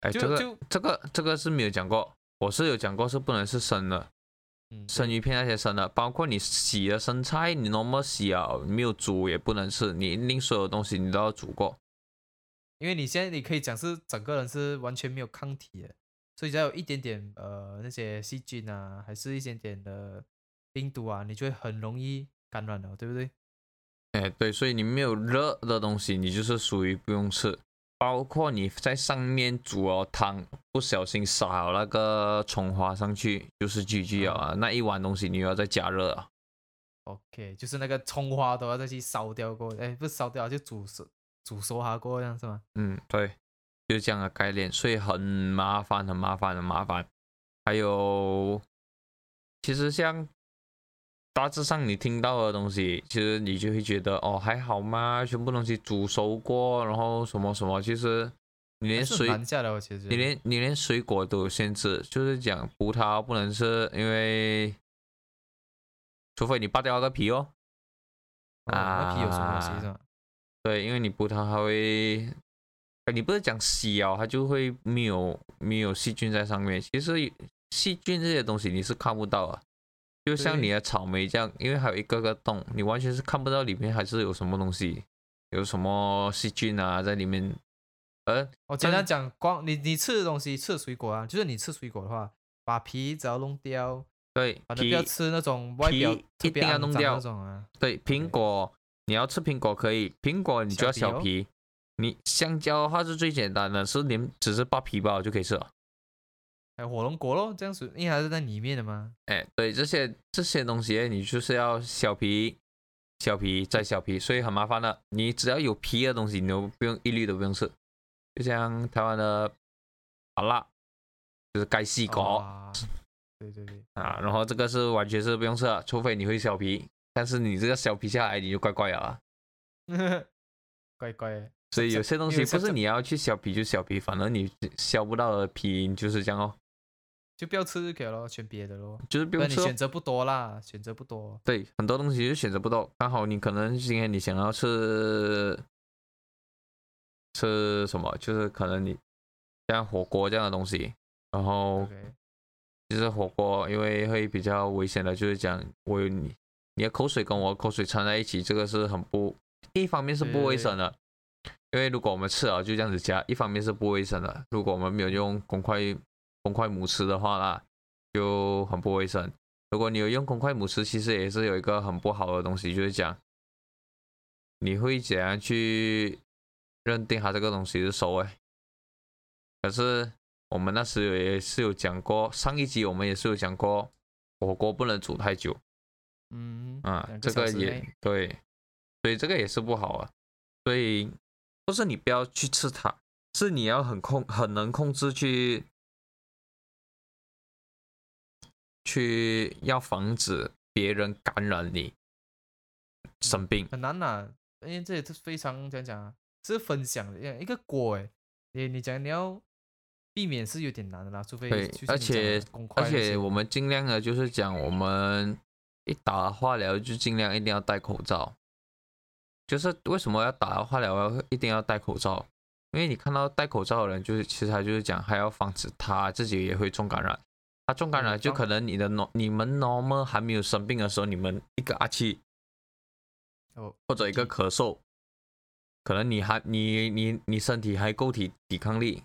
哎，这个这个这个是没有讲过，我是有讲过是不能是生的，生鱼片那些生的，包括你洗的生菜，你那么洗啊，没有煮也不能吃，你一定所有东西你都要煮过。因为你现在你可以讲是整个人是完全没有抗体的，所以只要有一点点呃那些细菌啊，还是一点点的病毒啊，你就会很容易感染了，对不对？哎，对，所以你没有热的东西，你就是属于不用吃。包括你在上面煮哦汤，不小心撒了那个葱花上去，就是 GG 啊，那一碗东西你又要再加热啊。OK，就是那个葱花都要再去烧掉过，哎，不是烧掉就煮熟。煮熟哈过这样是吗？嗯，对，就是这样的概念，所以很麻烦，很麻烦，很麻烦。还有，其实像大致上你听到的东西，其实你就会觉得哦还好吗？全部东西煮熟过，然后什么什么，其实你连水，你连你连水果都有限制，就是讲葡萄不能吃，因为除非你扒掉那个皮哦。啊，皮有什么东西是吗？对，因为你葡萄它会，你不是讲洗哦，它就会没有没有细菌在上面。其实细菌这些东西你是看不到啊，就像你的草莓这样，因为还有一个个洞，你完全是看不到里面还是有什么东西，有什么细菌啊在里面。呃，我简单讲，光你你吃的东西，吃水果啊，就是你吃水果的话，把皮只要弄掉，对，不要吃那种外表一定要弄掉那种啊。对，苹果。你要吃苹果可以，苹果你就要削皮。你香蕉的话是最简单的，是连只是扒皮包就可以吃了。还有火龙果咯，这样子，因为还是在里面的吗？哎，对，这些这些东西你就是要削皮、削皮再削皮，所以很麻烦的。你只要有皮的东西，你都不用一律都不用吃。就像台湾的麻辣，就是盖细果。对对对。啊，然后这个是完全是不用吃，除非你会削皮。但是你这个削皮下来你就怪怪啊，怪怪。所以有些东西不是你要去削皮就削皮，反正你削不到的皮就是这样哦。就不要吃就可以了，选别的咯。就是不用吃。选择不多啦，选择不多。对，很多东西就选择不多。刚好你可能今天你想要吃吃什么，就是可能你像火锅这样的东西，然后就是火锅因为会比较危险的，就是讲我有你。你的口水跟我口水掺在一起，这个是很不，一方面是不卫生的，因为如果我们吃了就这样子加，一方面是不卫生的。如果我们没有用公筷公筷母吃的话啦，就很不卫生。如果你有用公筷母吃，其实也是有一个很不好的东西，就是讲你会怎样去认定它这个东西是熟诶？可是我们那时也是有讲过，上一集我们也是有讲过，火锅不能煮太久。嗯啊，这个也对，所以这个也是不好啊。所以不是你不要去吃它，是你要很控、很能控制去去要防止别人感染你生病。很难呐，因为这也是非常讲讲啊，是分享的一个果哎。你你讲你要避免是有点难的啦，除非对，而且而且我们尽量的就是讲我们。一打化疗就尽量一定要戴口罩，就是为什么要打化疗要一定要戴口罩？因为你看到戴口罩的人，就是其实他就是讲还要防止他自己也会重感染。他重感染就可能你的 n 你们 normal 还没有生病的时候，你们一个阿气，哦，或者一个咳嗽，可能你还你你你身体还够体抵抗力，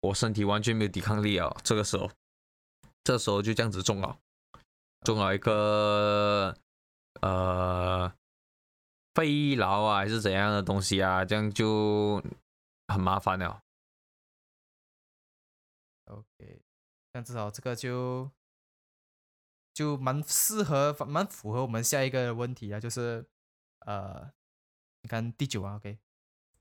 我身体完全没有抵抗力啊。这个时候，这时候就这样子中了，中了一个呃肺痨啊，还是怎样的东西啊？这样就很麻烦了。OK，那至少这个就就蛮适合，蛮符合我们下一个问题啊，就是呃，你看第九啊，OK，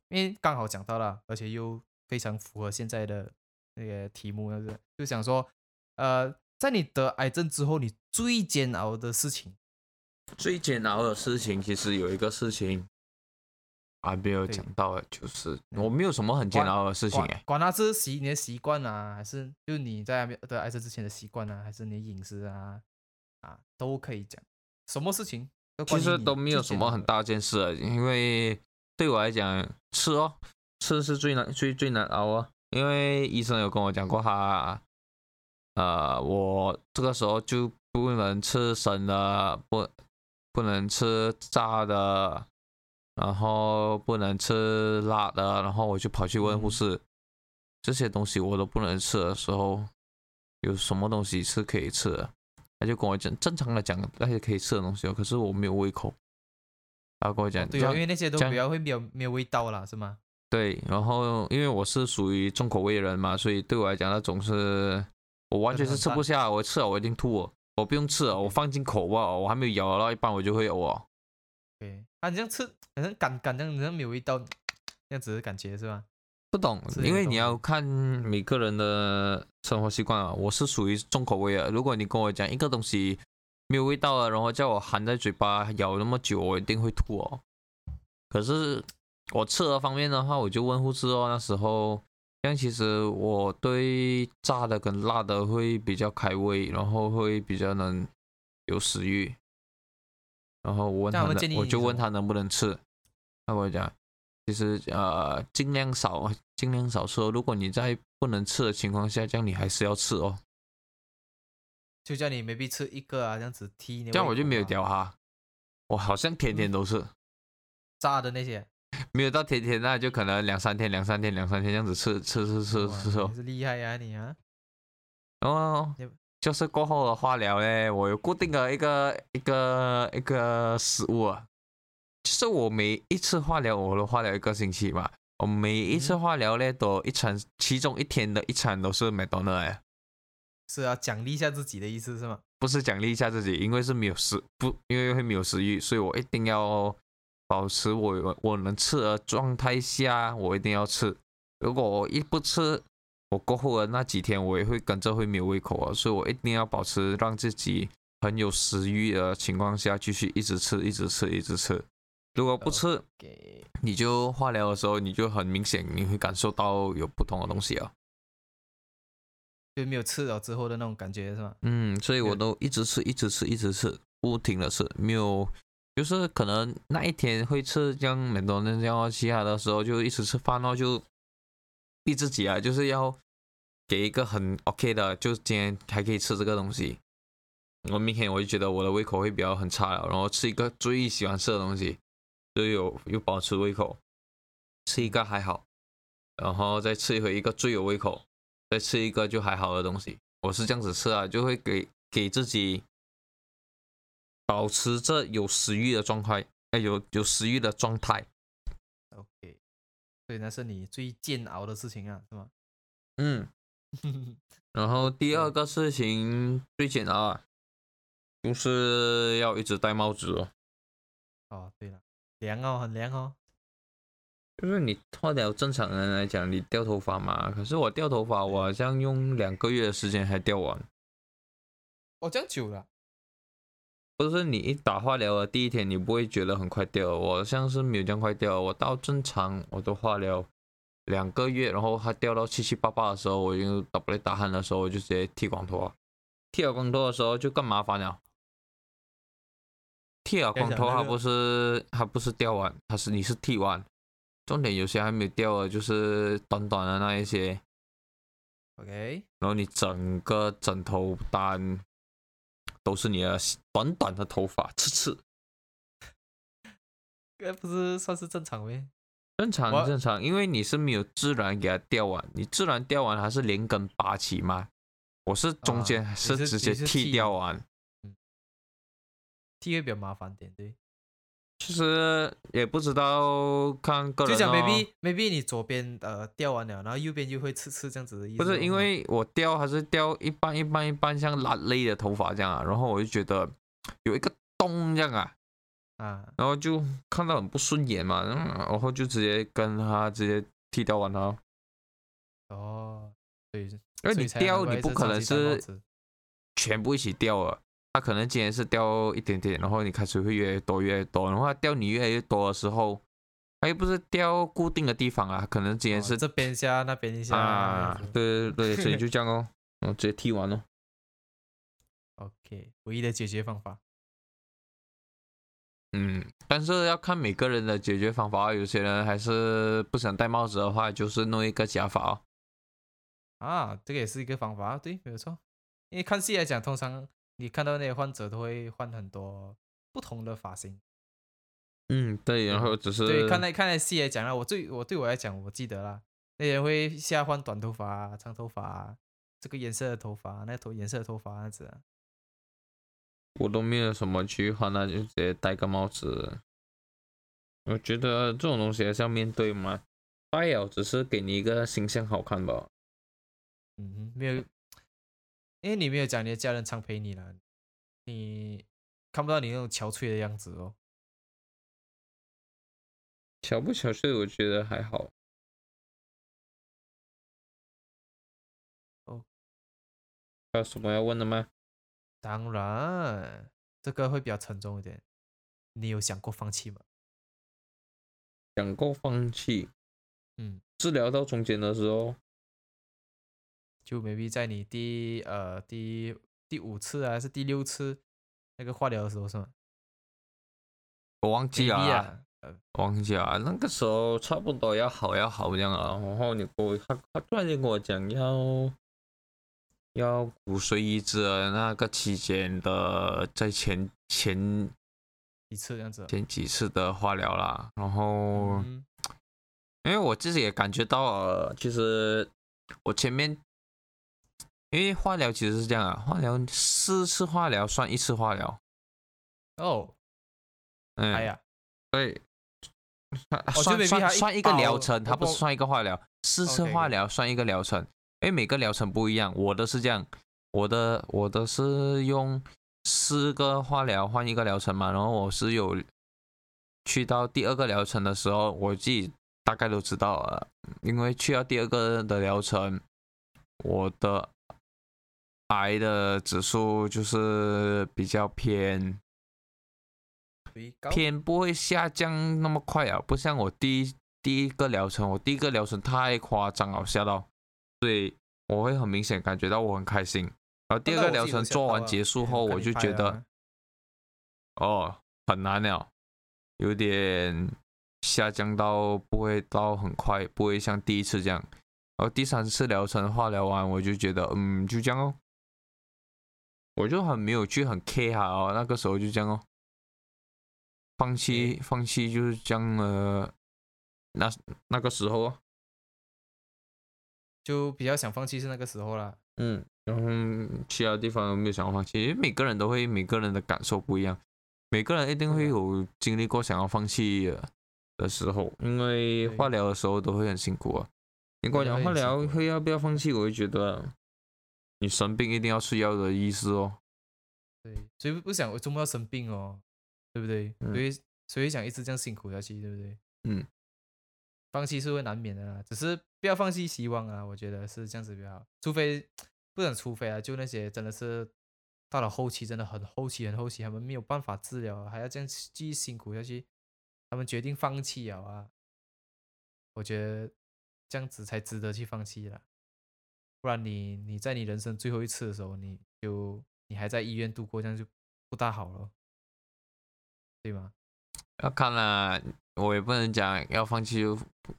因为刚好讲到了，而且又非常符合现在的那个题目，就是就想说，呃，在你得癌症之后，你最煎熬的事情，最煎熬的事情，其实有一个事情。还没有讲到，就是我没有什么很煎熬的事情哎，管他是习你的习惯啊，还是就你在得癌症之前的习惯啊，还是你饮食啊，啊都可以讲，什么事情其实都没有什么很大件事，因为对我来讲吃哦，吃是最难最最难熬啊，因为医生有跟我讲过，他呃我这个时候就不能吃生的，不不能吃炸的。然后不能吃辣的，然后我就跑去问护士，这些东西我都不能吃的时候，有什么东西是可以吃的？他就跟我讲，正常的讲那些可以吃的东西，可是我没有胃口。他跟我讲，对啊，因为那些都比较会没有没有味道了，是吗？对，然后因为我是属于重口味人嘛，所以对我来讲那种是，我完全是吃不下，我吃了我一定吐，我不用吃了，我放进口吧，我还没有咬到一半我就会呕。对，啊，你这样吃，好像干干这样，好像没有味道，这样子的感觉是吧？不懂，因为你要看每个人的生活习惯啊。我是属于重口味啊，如果你跟我讲一个东西没有味道了，然后叫我含在嘴巴咬那么久，我一定会吐哦。可是我吃的方面的话，我就问护士哦，那时候，像其实我对炸的跟辣的会比较开胃，然后会比较能有食欲。然后我问他，我就问他能不能吃。他跟我讲，其实呃，尽量少，尽量少吃。如果你在不能吃的情况下，这样你还是要吃哦。就叫你 maybe 吃一个啊，这样子踢。这样我就没有屌哈。我好像天天都是炸的那些，没有到天天，那就可能两三天、两三天、两三天这样子吃吃吃吃吃厉害呀你啊！哦。就是过后的化疗嘞，我有固定的一个一个一个食物啊，就是我每一次化疗，我都化疗一个星期嘛。我每一次化疗嘞，都一餐，其中一天的一餐都是麦当劳哎。是啊，奖励一下自己的意思是吗？不是奖励一下自己，因为是没有食不，因为会没有食欲，所以我一定要保持我我能吃的状态下，我一定要吃。如果我一不吃，我过后的那几天，我也会跟着会没有胃口啊，所以我一定要保持让自己很有食欲的情况下，继续一直吃，一直吃，一直吃。如果不吃，你就化疗的时候，你就很明显你会感受到有不同的东西啊，就没有吃了之后的那种感觉是吗？嗯，所以我都一直吃，一直吃，一直吃，不停的吃，没有，就是可能那一天会吃这样很多那这样，其他的时候就一直吃饭，然后就。逼自己啊，就是要给一个很 OK 的，就今天还可以吃这个东西。我明天我就觉得我的胃口会比较很差了，然后吃一个最喜欢吃的东西，就有又保持胃口，吃一个还好，然后再吃一回一个最有胃口，再吃一个就还好的东西。我是这样子吃啊，就会给给自己保持着有食欲的状态，哎，有有食欲的状态。OK。所以那是你最煎熬的事情啊，是吗？嗯。然后第二个事情最煎熬啊，就是要一直戴帽子哦。哦，对了，凉哦，很凉哦。就是你换掉，正常人来讲，你掉头发嘛。可是我掉头发，我好像用两个月的时间才掉完。哦，这样久了。不是你一打化疗的第一天，你不会觉得很快掉。我像是没有这样快掉，我到正常我都化疗两个月，然后它掉到七七八八的时候，我用打不来打鼾的时候，我就直接剃光头。剃了光头的时候就更麻烦了。剃了光头它不 是它不是掉完，它是你是剃完，重点有些还没有掉的，就是短短的那一些。OK，然后你整个枕头单。都是你的短短的头发，刺刺，这不是算是正常呗？正常正常，因为你是没有自然给它掉完，你自然掉完还是连根拔起嘛。我是中间是直接剃掉完，剃会比较麻烦点，对。其实也不知道看个人就讲 maybe maybe 你左边呃掉完了，然后右边就会刺刺这样子的意思。不是因为我掉还是掉一半一半一半像拉勒的头发这样啊，然后我就觉得有一个洞这样啊，啊，然后就看到很不顺眼嘛，然后就直接跟他直接剃掉完了。哦，对，因为你掉你不可能是全部一起掉了。他可能今天是掉一点点，然后你开始会越来越多越来越多，然后掉你越来越多的时候，它又不是掉固定的地方啊，可能今天是这边一下那边一下啊，对对对，所以就这样 哦，我直接剃完了。OK，唯一的解决方法。嗯，但是要看每个人的解决方法，有些人还是不想戴帽子的话，就是弄一个假发哦。啊，这个也是一个方法，对，没有错。因为看戏来讲，通常。你看到那些患者都会换很多不同的发型，嗯，对，然后只是对看那看那戏也讲了，我对我对我来讲，我记得啦，那些会下换短头发、长头发，这个颜色的头发，那头颜色的头发样子，我都没有什么去换，那就直接戴个帽子。我觉得这种东西还是要面对嘛，戴了只是给你一个形象好看吧。嗯，没有。因为你没有讲你的家人常陪你了，你看不到你那种憔悴的样子哦。憔不憔悴，我觉得还好。哦，还有什么要问的吗？当然，这个会比较沉重一点。你有想过放弃吗？想过放弃。嗯，治疗到中间的时候。就 maybe 在你第呃第第五次还是第六次那个化疗的时候是吗？我忘记啊，忘记啊，那个时候差不多要好要好这样啊，然后你给我他他突然间跟我讲要要骨髓移植的那个期间的在前前几次这样子，前几次的化疗啦，然后因为我自己也感觉到呃，其实我前面。因为化疗其实是这样啊，化疗四次化疗算一次化疗。哦，哎呀，对，算算算一个疗程，它不是算一个化疗。四次化疗算一个疗程，因为每个疗程不一样。我的是这样，我的我的是用四个化疗换一个疗程嘛，然后我是有去到第二个疗程的时候，我自己大概都知道了，因为去到第二个的疗程，我的。癌的指数就是比较偏偏不会下降那么快啊，不像我第一第一个疗程，我第一个疗程太夸张了，吓到，所以我会很明显感觉到我很开心。然后第二个疗程做完结束后，我就觉得，哦，很难了，有点下降到不会到很快，不会像第一次这样。然后第三次疗程化疗完，我就觉得，嗯，就这样哦。我就很没有去很 care 哦，那个时候就这样哦，放弃放弃就是这样了，那那个时候就比较想放弃是那个时候啦。嗯，然后其他地方没有想放弃，因为每个人都会每个人的感受不一样，每个人一定会有经历过想要放弃的时候，因为化疗的时候都会很辛苦啊。你跟我讲化疗会要不要放弃，我会觉得。你生病一定要吃药的意思哦。对，谁不想我周末要生病哦？对不对？所以所以想一直这样辛苦下去，对不对？嗯。放弃是会难免的啦，只是不要放弃希望啊！我觉得是这样子比较好。除非不能，除非啊，就那些真的是到了后期，真的很后期、很后期，他们没有办法治疗，还要这样继续辛苦下去，他们决定放弃了啊！我觉得这样子才值得去放弃了。不然你你在你人生最后一次的时候，你就你还在医院度过，这样就不大好了，对吗？要看了，我也不能讲要放弃不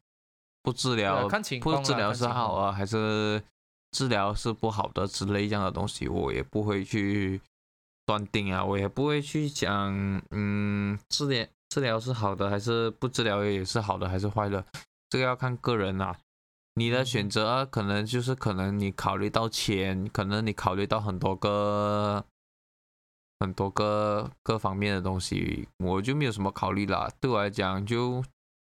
不治疗，不治疗是好啊，还是治疗是不好的之类这样的东西，我也不会去断定啊，我也不会去讲，嗯，治疗治疗是好的还是不治疗也是好的还是坏的，这个要看个人啊。你的选择可能就是可能你考虑到钱，可能你考虑到很多个很多个各方面的东西，我就没有什么考虑啦。对我来讲就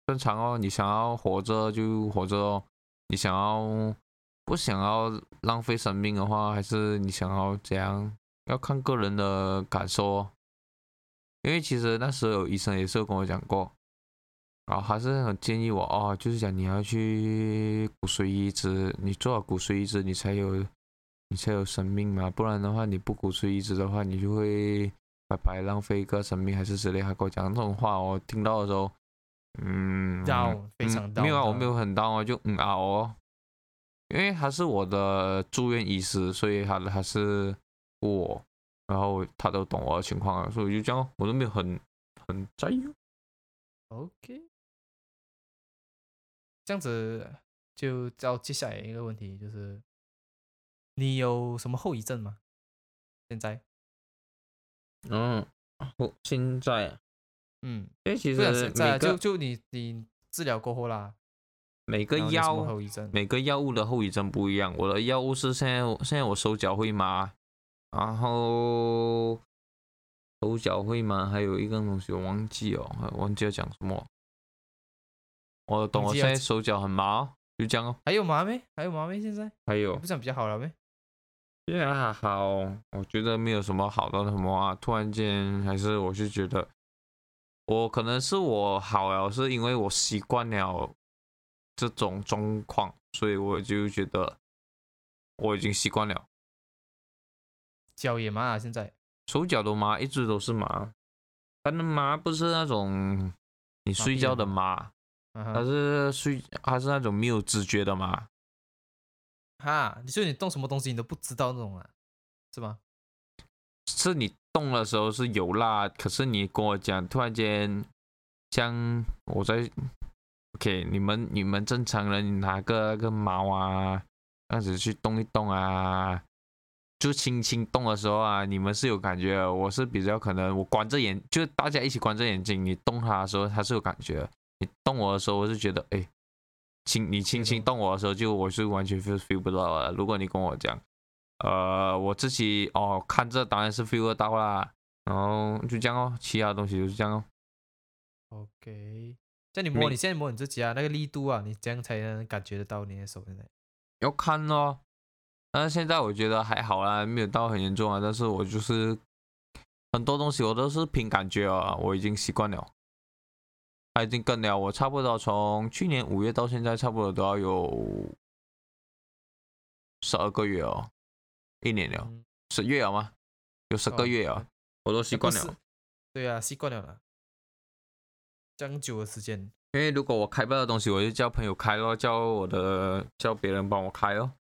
正常哦，你想要活着就活着哦，你想要不想要浪费生命的话，还是你想要怎样，要看个人的感受。因为其实那时候有医生也是跟我讲过。啊，还是很建议我哦，就是讲你要去骨髓移植，你做了骨髓移植，你才有你才有生命嘛，不然的话你不骨髓移植的话，你就会白白浪费一个生命，还是之类。他跟我讲这种话，我听到的时候，嗯，到非常没有啊，我没有很到啊，就嗯啊哦，因为他是我的住院医师，所以他他是我，然后他都懂我的情况啊，所以我就这样，我都没有很很在意。OK。这样子就到接下来一个问题，就是你有什么后遗症吗？现在？嗯，后现在，嗯，因为其实每就就你你治疗过后啦，每个药后遗症，每个药物的后遗症不一样。我的药物是现在现在我手脚会麻，然后手脚会麻，还有一个东西我忘记哦，忘记要讲什么。我懂，我现在手脚很麻，就这样哦。还有麻没？还有麻没？现在还有，不是比较好了没？现在还好，我觉得没有什么好到什么啊。突然间，还是我就觉得，我可能是我好了，是因为我习惯了这种状况，所以我就觉得我已经习惯了。脚也麻啊，现在手脚都麻，一直都是麻，反正麻不是那种你睡觉的麻。还是睡，他是那种没有知觉的嘛？哈，你说你动什么东西你都不知道那种啊，是吗？是你动的时候是有啦，可是你跟我讲，突然间，像我在，OK，你们你们正常人拿个那个毛啊，这样子去动一动啊，就轻轻动的时候啊，你们是有感觉，我是比较可能我关着眼，就大家一起关着眼睛，你动它的时候它是有感觉。你动我的时候，我是觉得，哎，轻你轻轻动我的时候，就我是完全 feel feel 不到了。如果你跟我讲，呃，我自己哦看这当然是 feel 得到啦，然后就这样哦，其他东西就是这样哦。OK，叫你摸，你现在摸你自己啊，那个力度啊，你这样才能感觉得到你的手现在。要看哦，但是现在我觉得还好啦，没有到很严重啊。但是我就是很多东西我都是凭感觉啊，我已经习惯了。他已经跟了我差不多，从去年五月到现在，差不多都要有十二个月哦，一年了，十月了吗？有十个月啊，我都习惯了。对啊，习惯了了，这样久的时间。因为如果我开不到东西，我就叫朋友开咯，叫我的叫别人帮我开哦。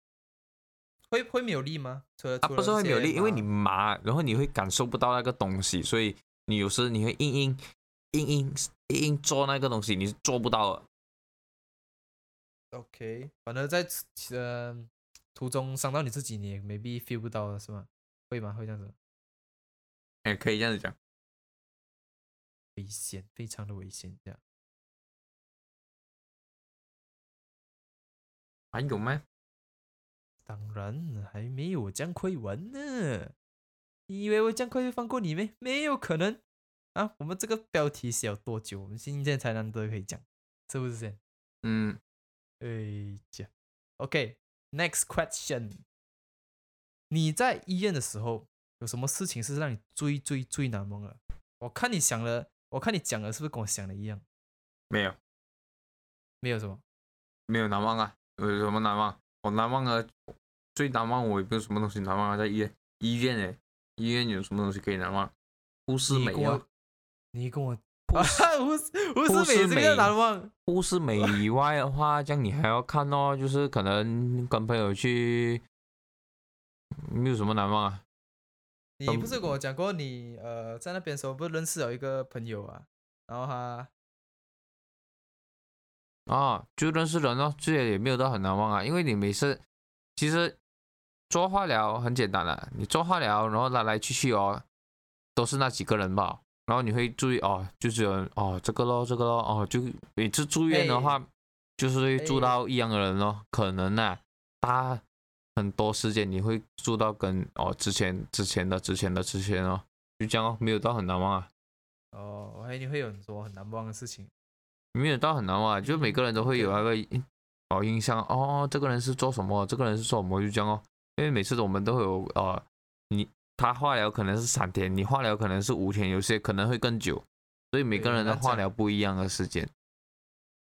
会会没有力吗？啊，不是会没有力，因为你麻，然后你会感受不到那个东西，所以你有时你会硬硬硬硬。硬做那个东西，你是做不到的。OK，反正在呃途中伤到你自己，你也 maybe feel 不到是吗？会吗？会这样子？哎，可以这样子讲。危险，非常的危险，这样。还有吗？当然还没有这样快完呢。你以为我这样快就放过你没？没有可能。啊，我们这个标题写了多久？我们现在才难得可以讲，是不是先？嗯，哎讲，OK，Next question，你在医院的时候有什么事情是让你最最最难忘的？我看你想了，我看你讲的是不是跟我想的一样？没有，没有什么，没有难忘啊？有什么难忘？我难忘啊最难忘，我也没有什么东西难忘啊。在医院，医院哎，医院有什么东西可以难忘？护士美啊。你跟我护士护士美这个难忘，护士美以外的话，这样你还要看哦，就是可能跟朋友去，没有什么难忘啊。你不是跟我讲过，你呃在那边时候不是认识有一个朋友啊，然后他啊就认识人哦，这些也没有到很难忘啊，因为你每次其实做化疗很简单的，你做化疗然后来来去去哦，都是那几个人吧。然后你会注意哦，就是有哦这个咯，这个咯，哦就每次住院的话，就是会住到一样的人咯，可能啊，大很多时间你会住到跟哦之前之前的之前的之前哦，就这样哦，没有到很难忘啊。哦，我还以为你会有很多很难忘的事情。没有到很难忘，就每个人都会有那个哦印象哦，这个人是做什么，这个人是做什么，就这样哦。因为每次我们都会有呃，你他化疗可能是三天，你化疗可能是五天，有些可能会更久，所以每个人的化疗不一样的时间。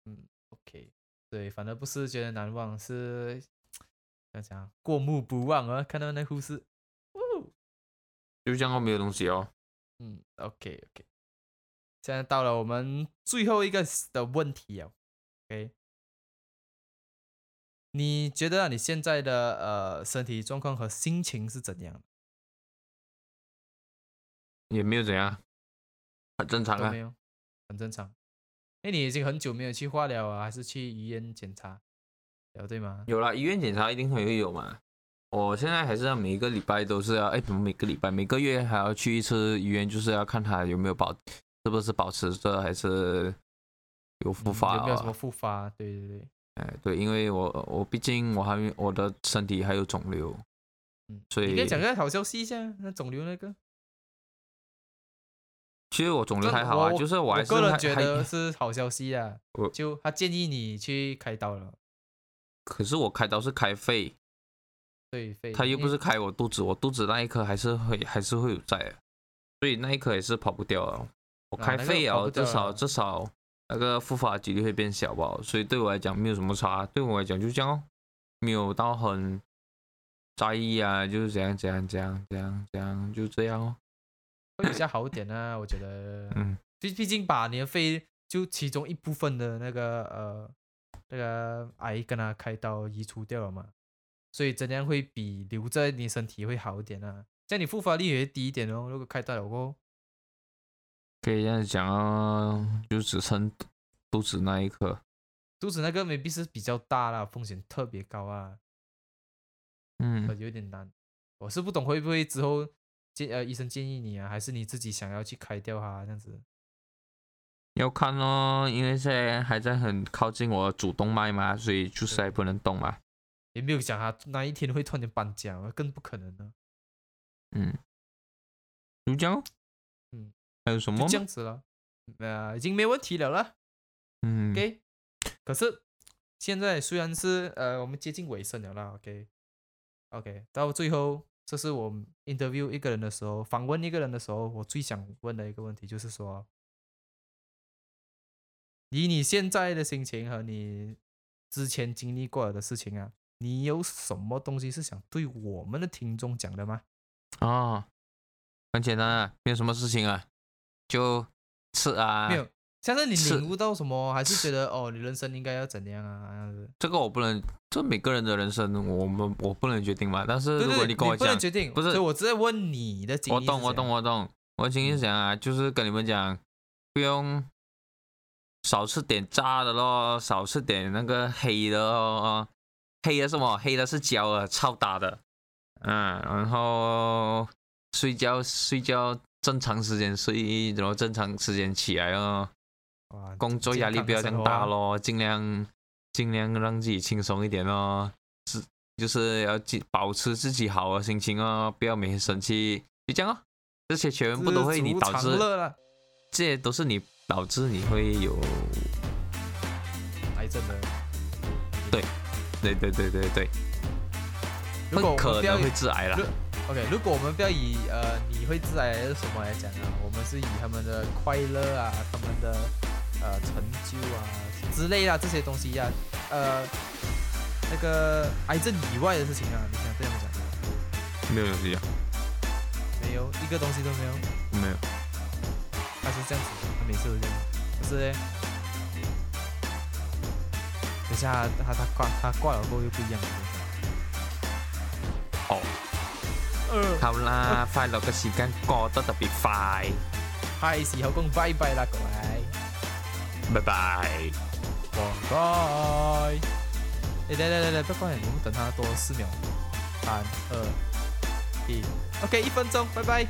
嗯，OK，对，反正不是觉得难忘，是怎讲过目不忘啊，看到那护士，哦就这样没有东西哦。嗯，OK，OK。现在到了我们最后一个的问题哦，OK，你觉得你现在的呃身体状况和心情是怎样？也没有怎样，很正常啊，没有，很正常。哎，你已经很久没有去化疗啊，还是去医院检查？有对吗？有了，医院检查一定会有嘛。我现在还是要每一个礼拜都是要，哎，怎么每个礼拜、每个月还要去一次医院，就是要看他有没有保。是不是保持着还是有复发？有没有什么复发？对对对，哎对，因为我我毕竟我还我的身体还有肿瘤，嗯，所以你可以讲个好消息一下，那肿瘤那个。其实我肿瘤还好啊，就是我个人觉得是好消息啊。就他建议你去开刀了，可是我开刀是开肺，对肺，他又不是开我肚子，我肚子那一颗还是会还是会有在，所以那一颗也是跑不掉啊。我开肺啊，至少至少那个复发几率会变小吧，所以对我来讲没有什么差，对我来讲就这样哦，没有到很在意啊，就是这样这样这样这样这样就这样哦，会比较好一点啊，我觉得，嗯，毕毕竟把你的肺就其中一部分的那个呃那个癌跟他开刀移除掉了嘛，所以怎样会比留在你身体会好一点啊，这样你复发率也会低一点哦，如果开刀了过后。可以这样讲啊，就只剩肚子那一颗，肚子那个未必是比较大啦，风险特别高啊。嗯，有点难，我是不懂会不会之后建呃医生建议你啊，还是你自己想要去开掉它这样子？要看咯，因为现在还在很靠近我主动脉嘛，所以就是还不能动嘛。也没有讲他那一天会突然间搬家，更不可能了。嗯，就这样。嗯。还有什么？这样子了，呃，已经没问题了了。嗯，OK。可是现在虽然是呃，我们接近尾声了啦，OK，OK。到最后，这是我 interview 一个人的时候，访问一个人的时候，我最想问的一个问题就是说，以你现在的心情和你之前经历过的事情啊，你有什么东西是想对我们的听众讲的吗？啊，很简单啊，没有什么事情啊。就吃啊，没有，像是你领悟到什么，还是觉得哦，你人生应该要怎样啊？这样子，这个我不能，这每个人的人生，我们我不能决定嘛。但是如果你跟我讲，不能决定，不是，我只在问你的经历。我懂，我懂，我懂。我的经历是讲啊，就是跟你们讲，不用少吃点炸的咯，少吃点那个黑的哦，黑的什么？黑的是焦的，超大的。嗯，然后睡觉，睡觉。正常时间睡，然后正常时间起来哦。工作压力不要这样大咯，尽量尽量让自己轻松一点咯。是，就是要保持自己好的心情哦，不要每天生气。就这样哦，这些全部都会你导致，这些都是你导致你会有癌症的。对，对对对对对，会可能会致癌了。OK，如果我们不要以呃你会致癌是什么来讲呢，我们是以他们的快乐啊，他们的呃成就啊之类啊这些东西呀，呃那个癌症以外的事情啊，你想这样讲没有东西啊？没有一个东西都没有？没有。他是这样子，他每次都这样，可是呢，等下他他挂他挂了过后又不一样了。哦。好啦，快樂嘅時間過得特別快，係時候講拜拜啦，各位，拜拜，拜拜。嚟嚟嚟嚟，不關人，我们等他多四秒，三二一，OK，一分钟，拜拜。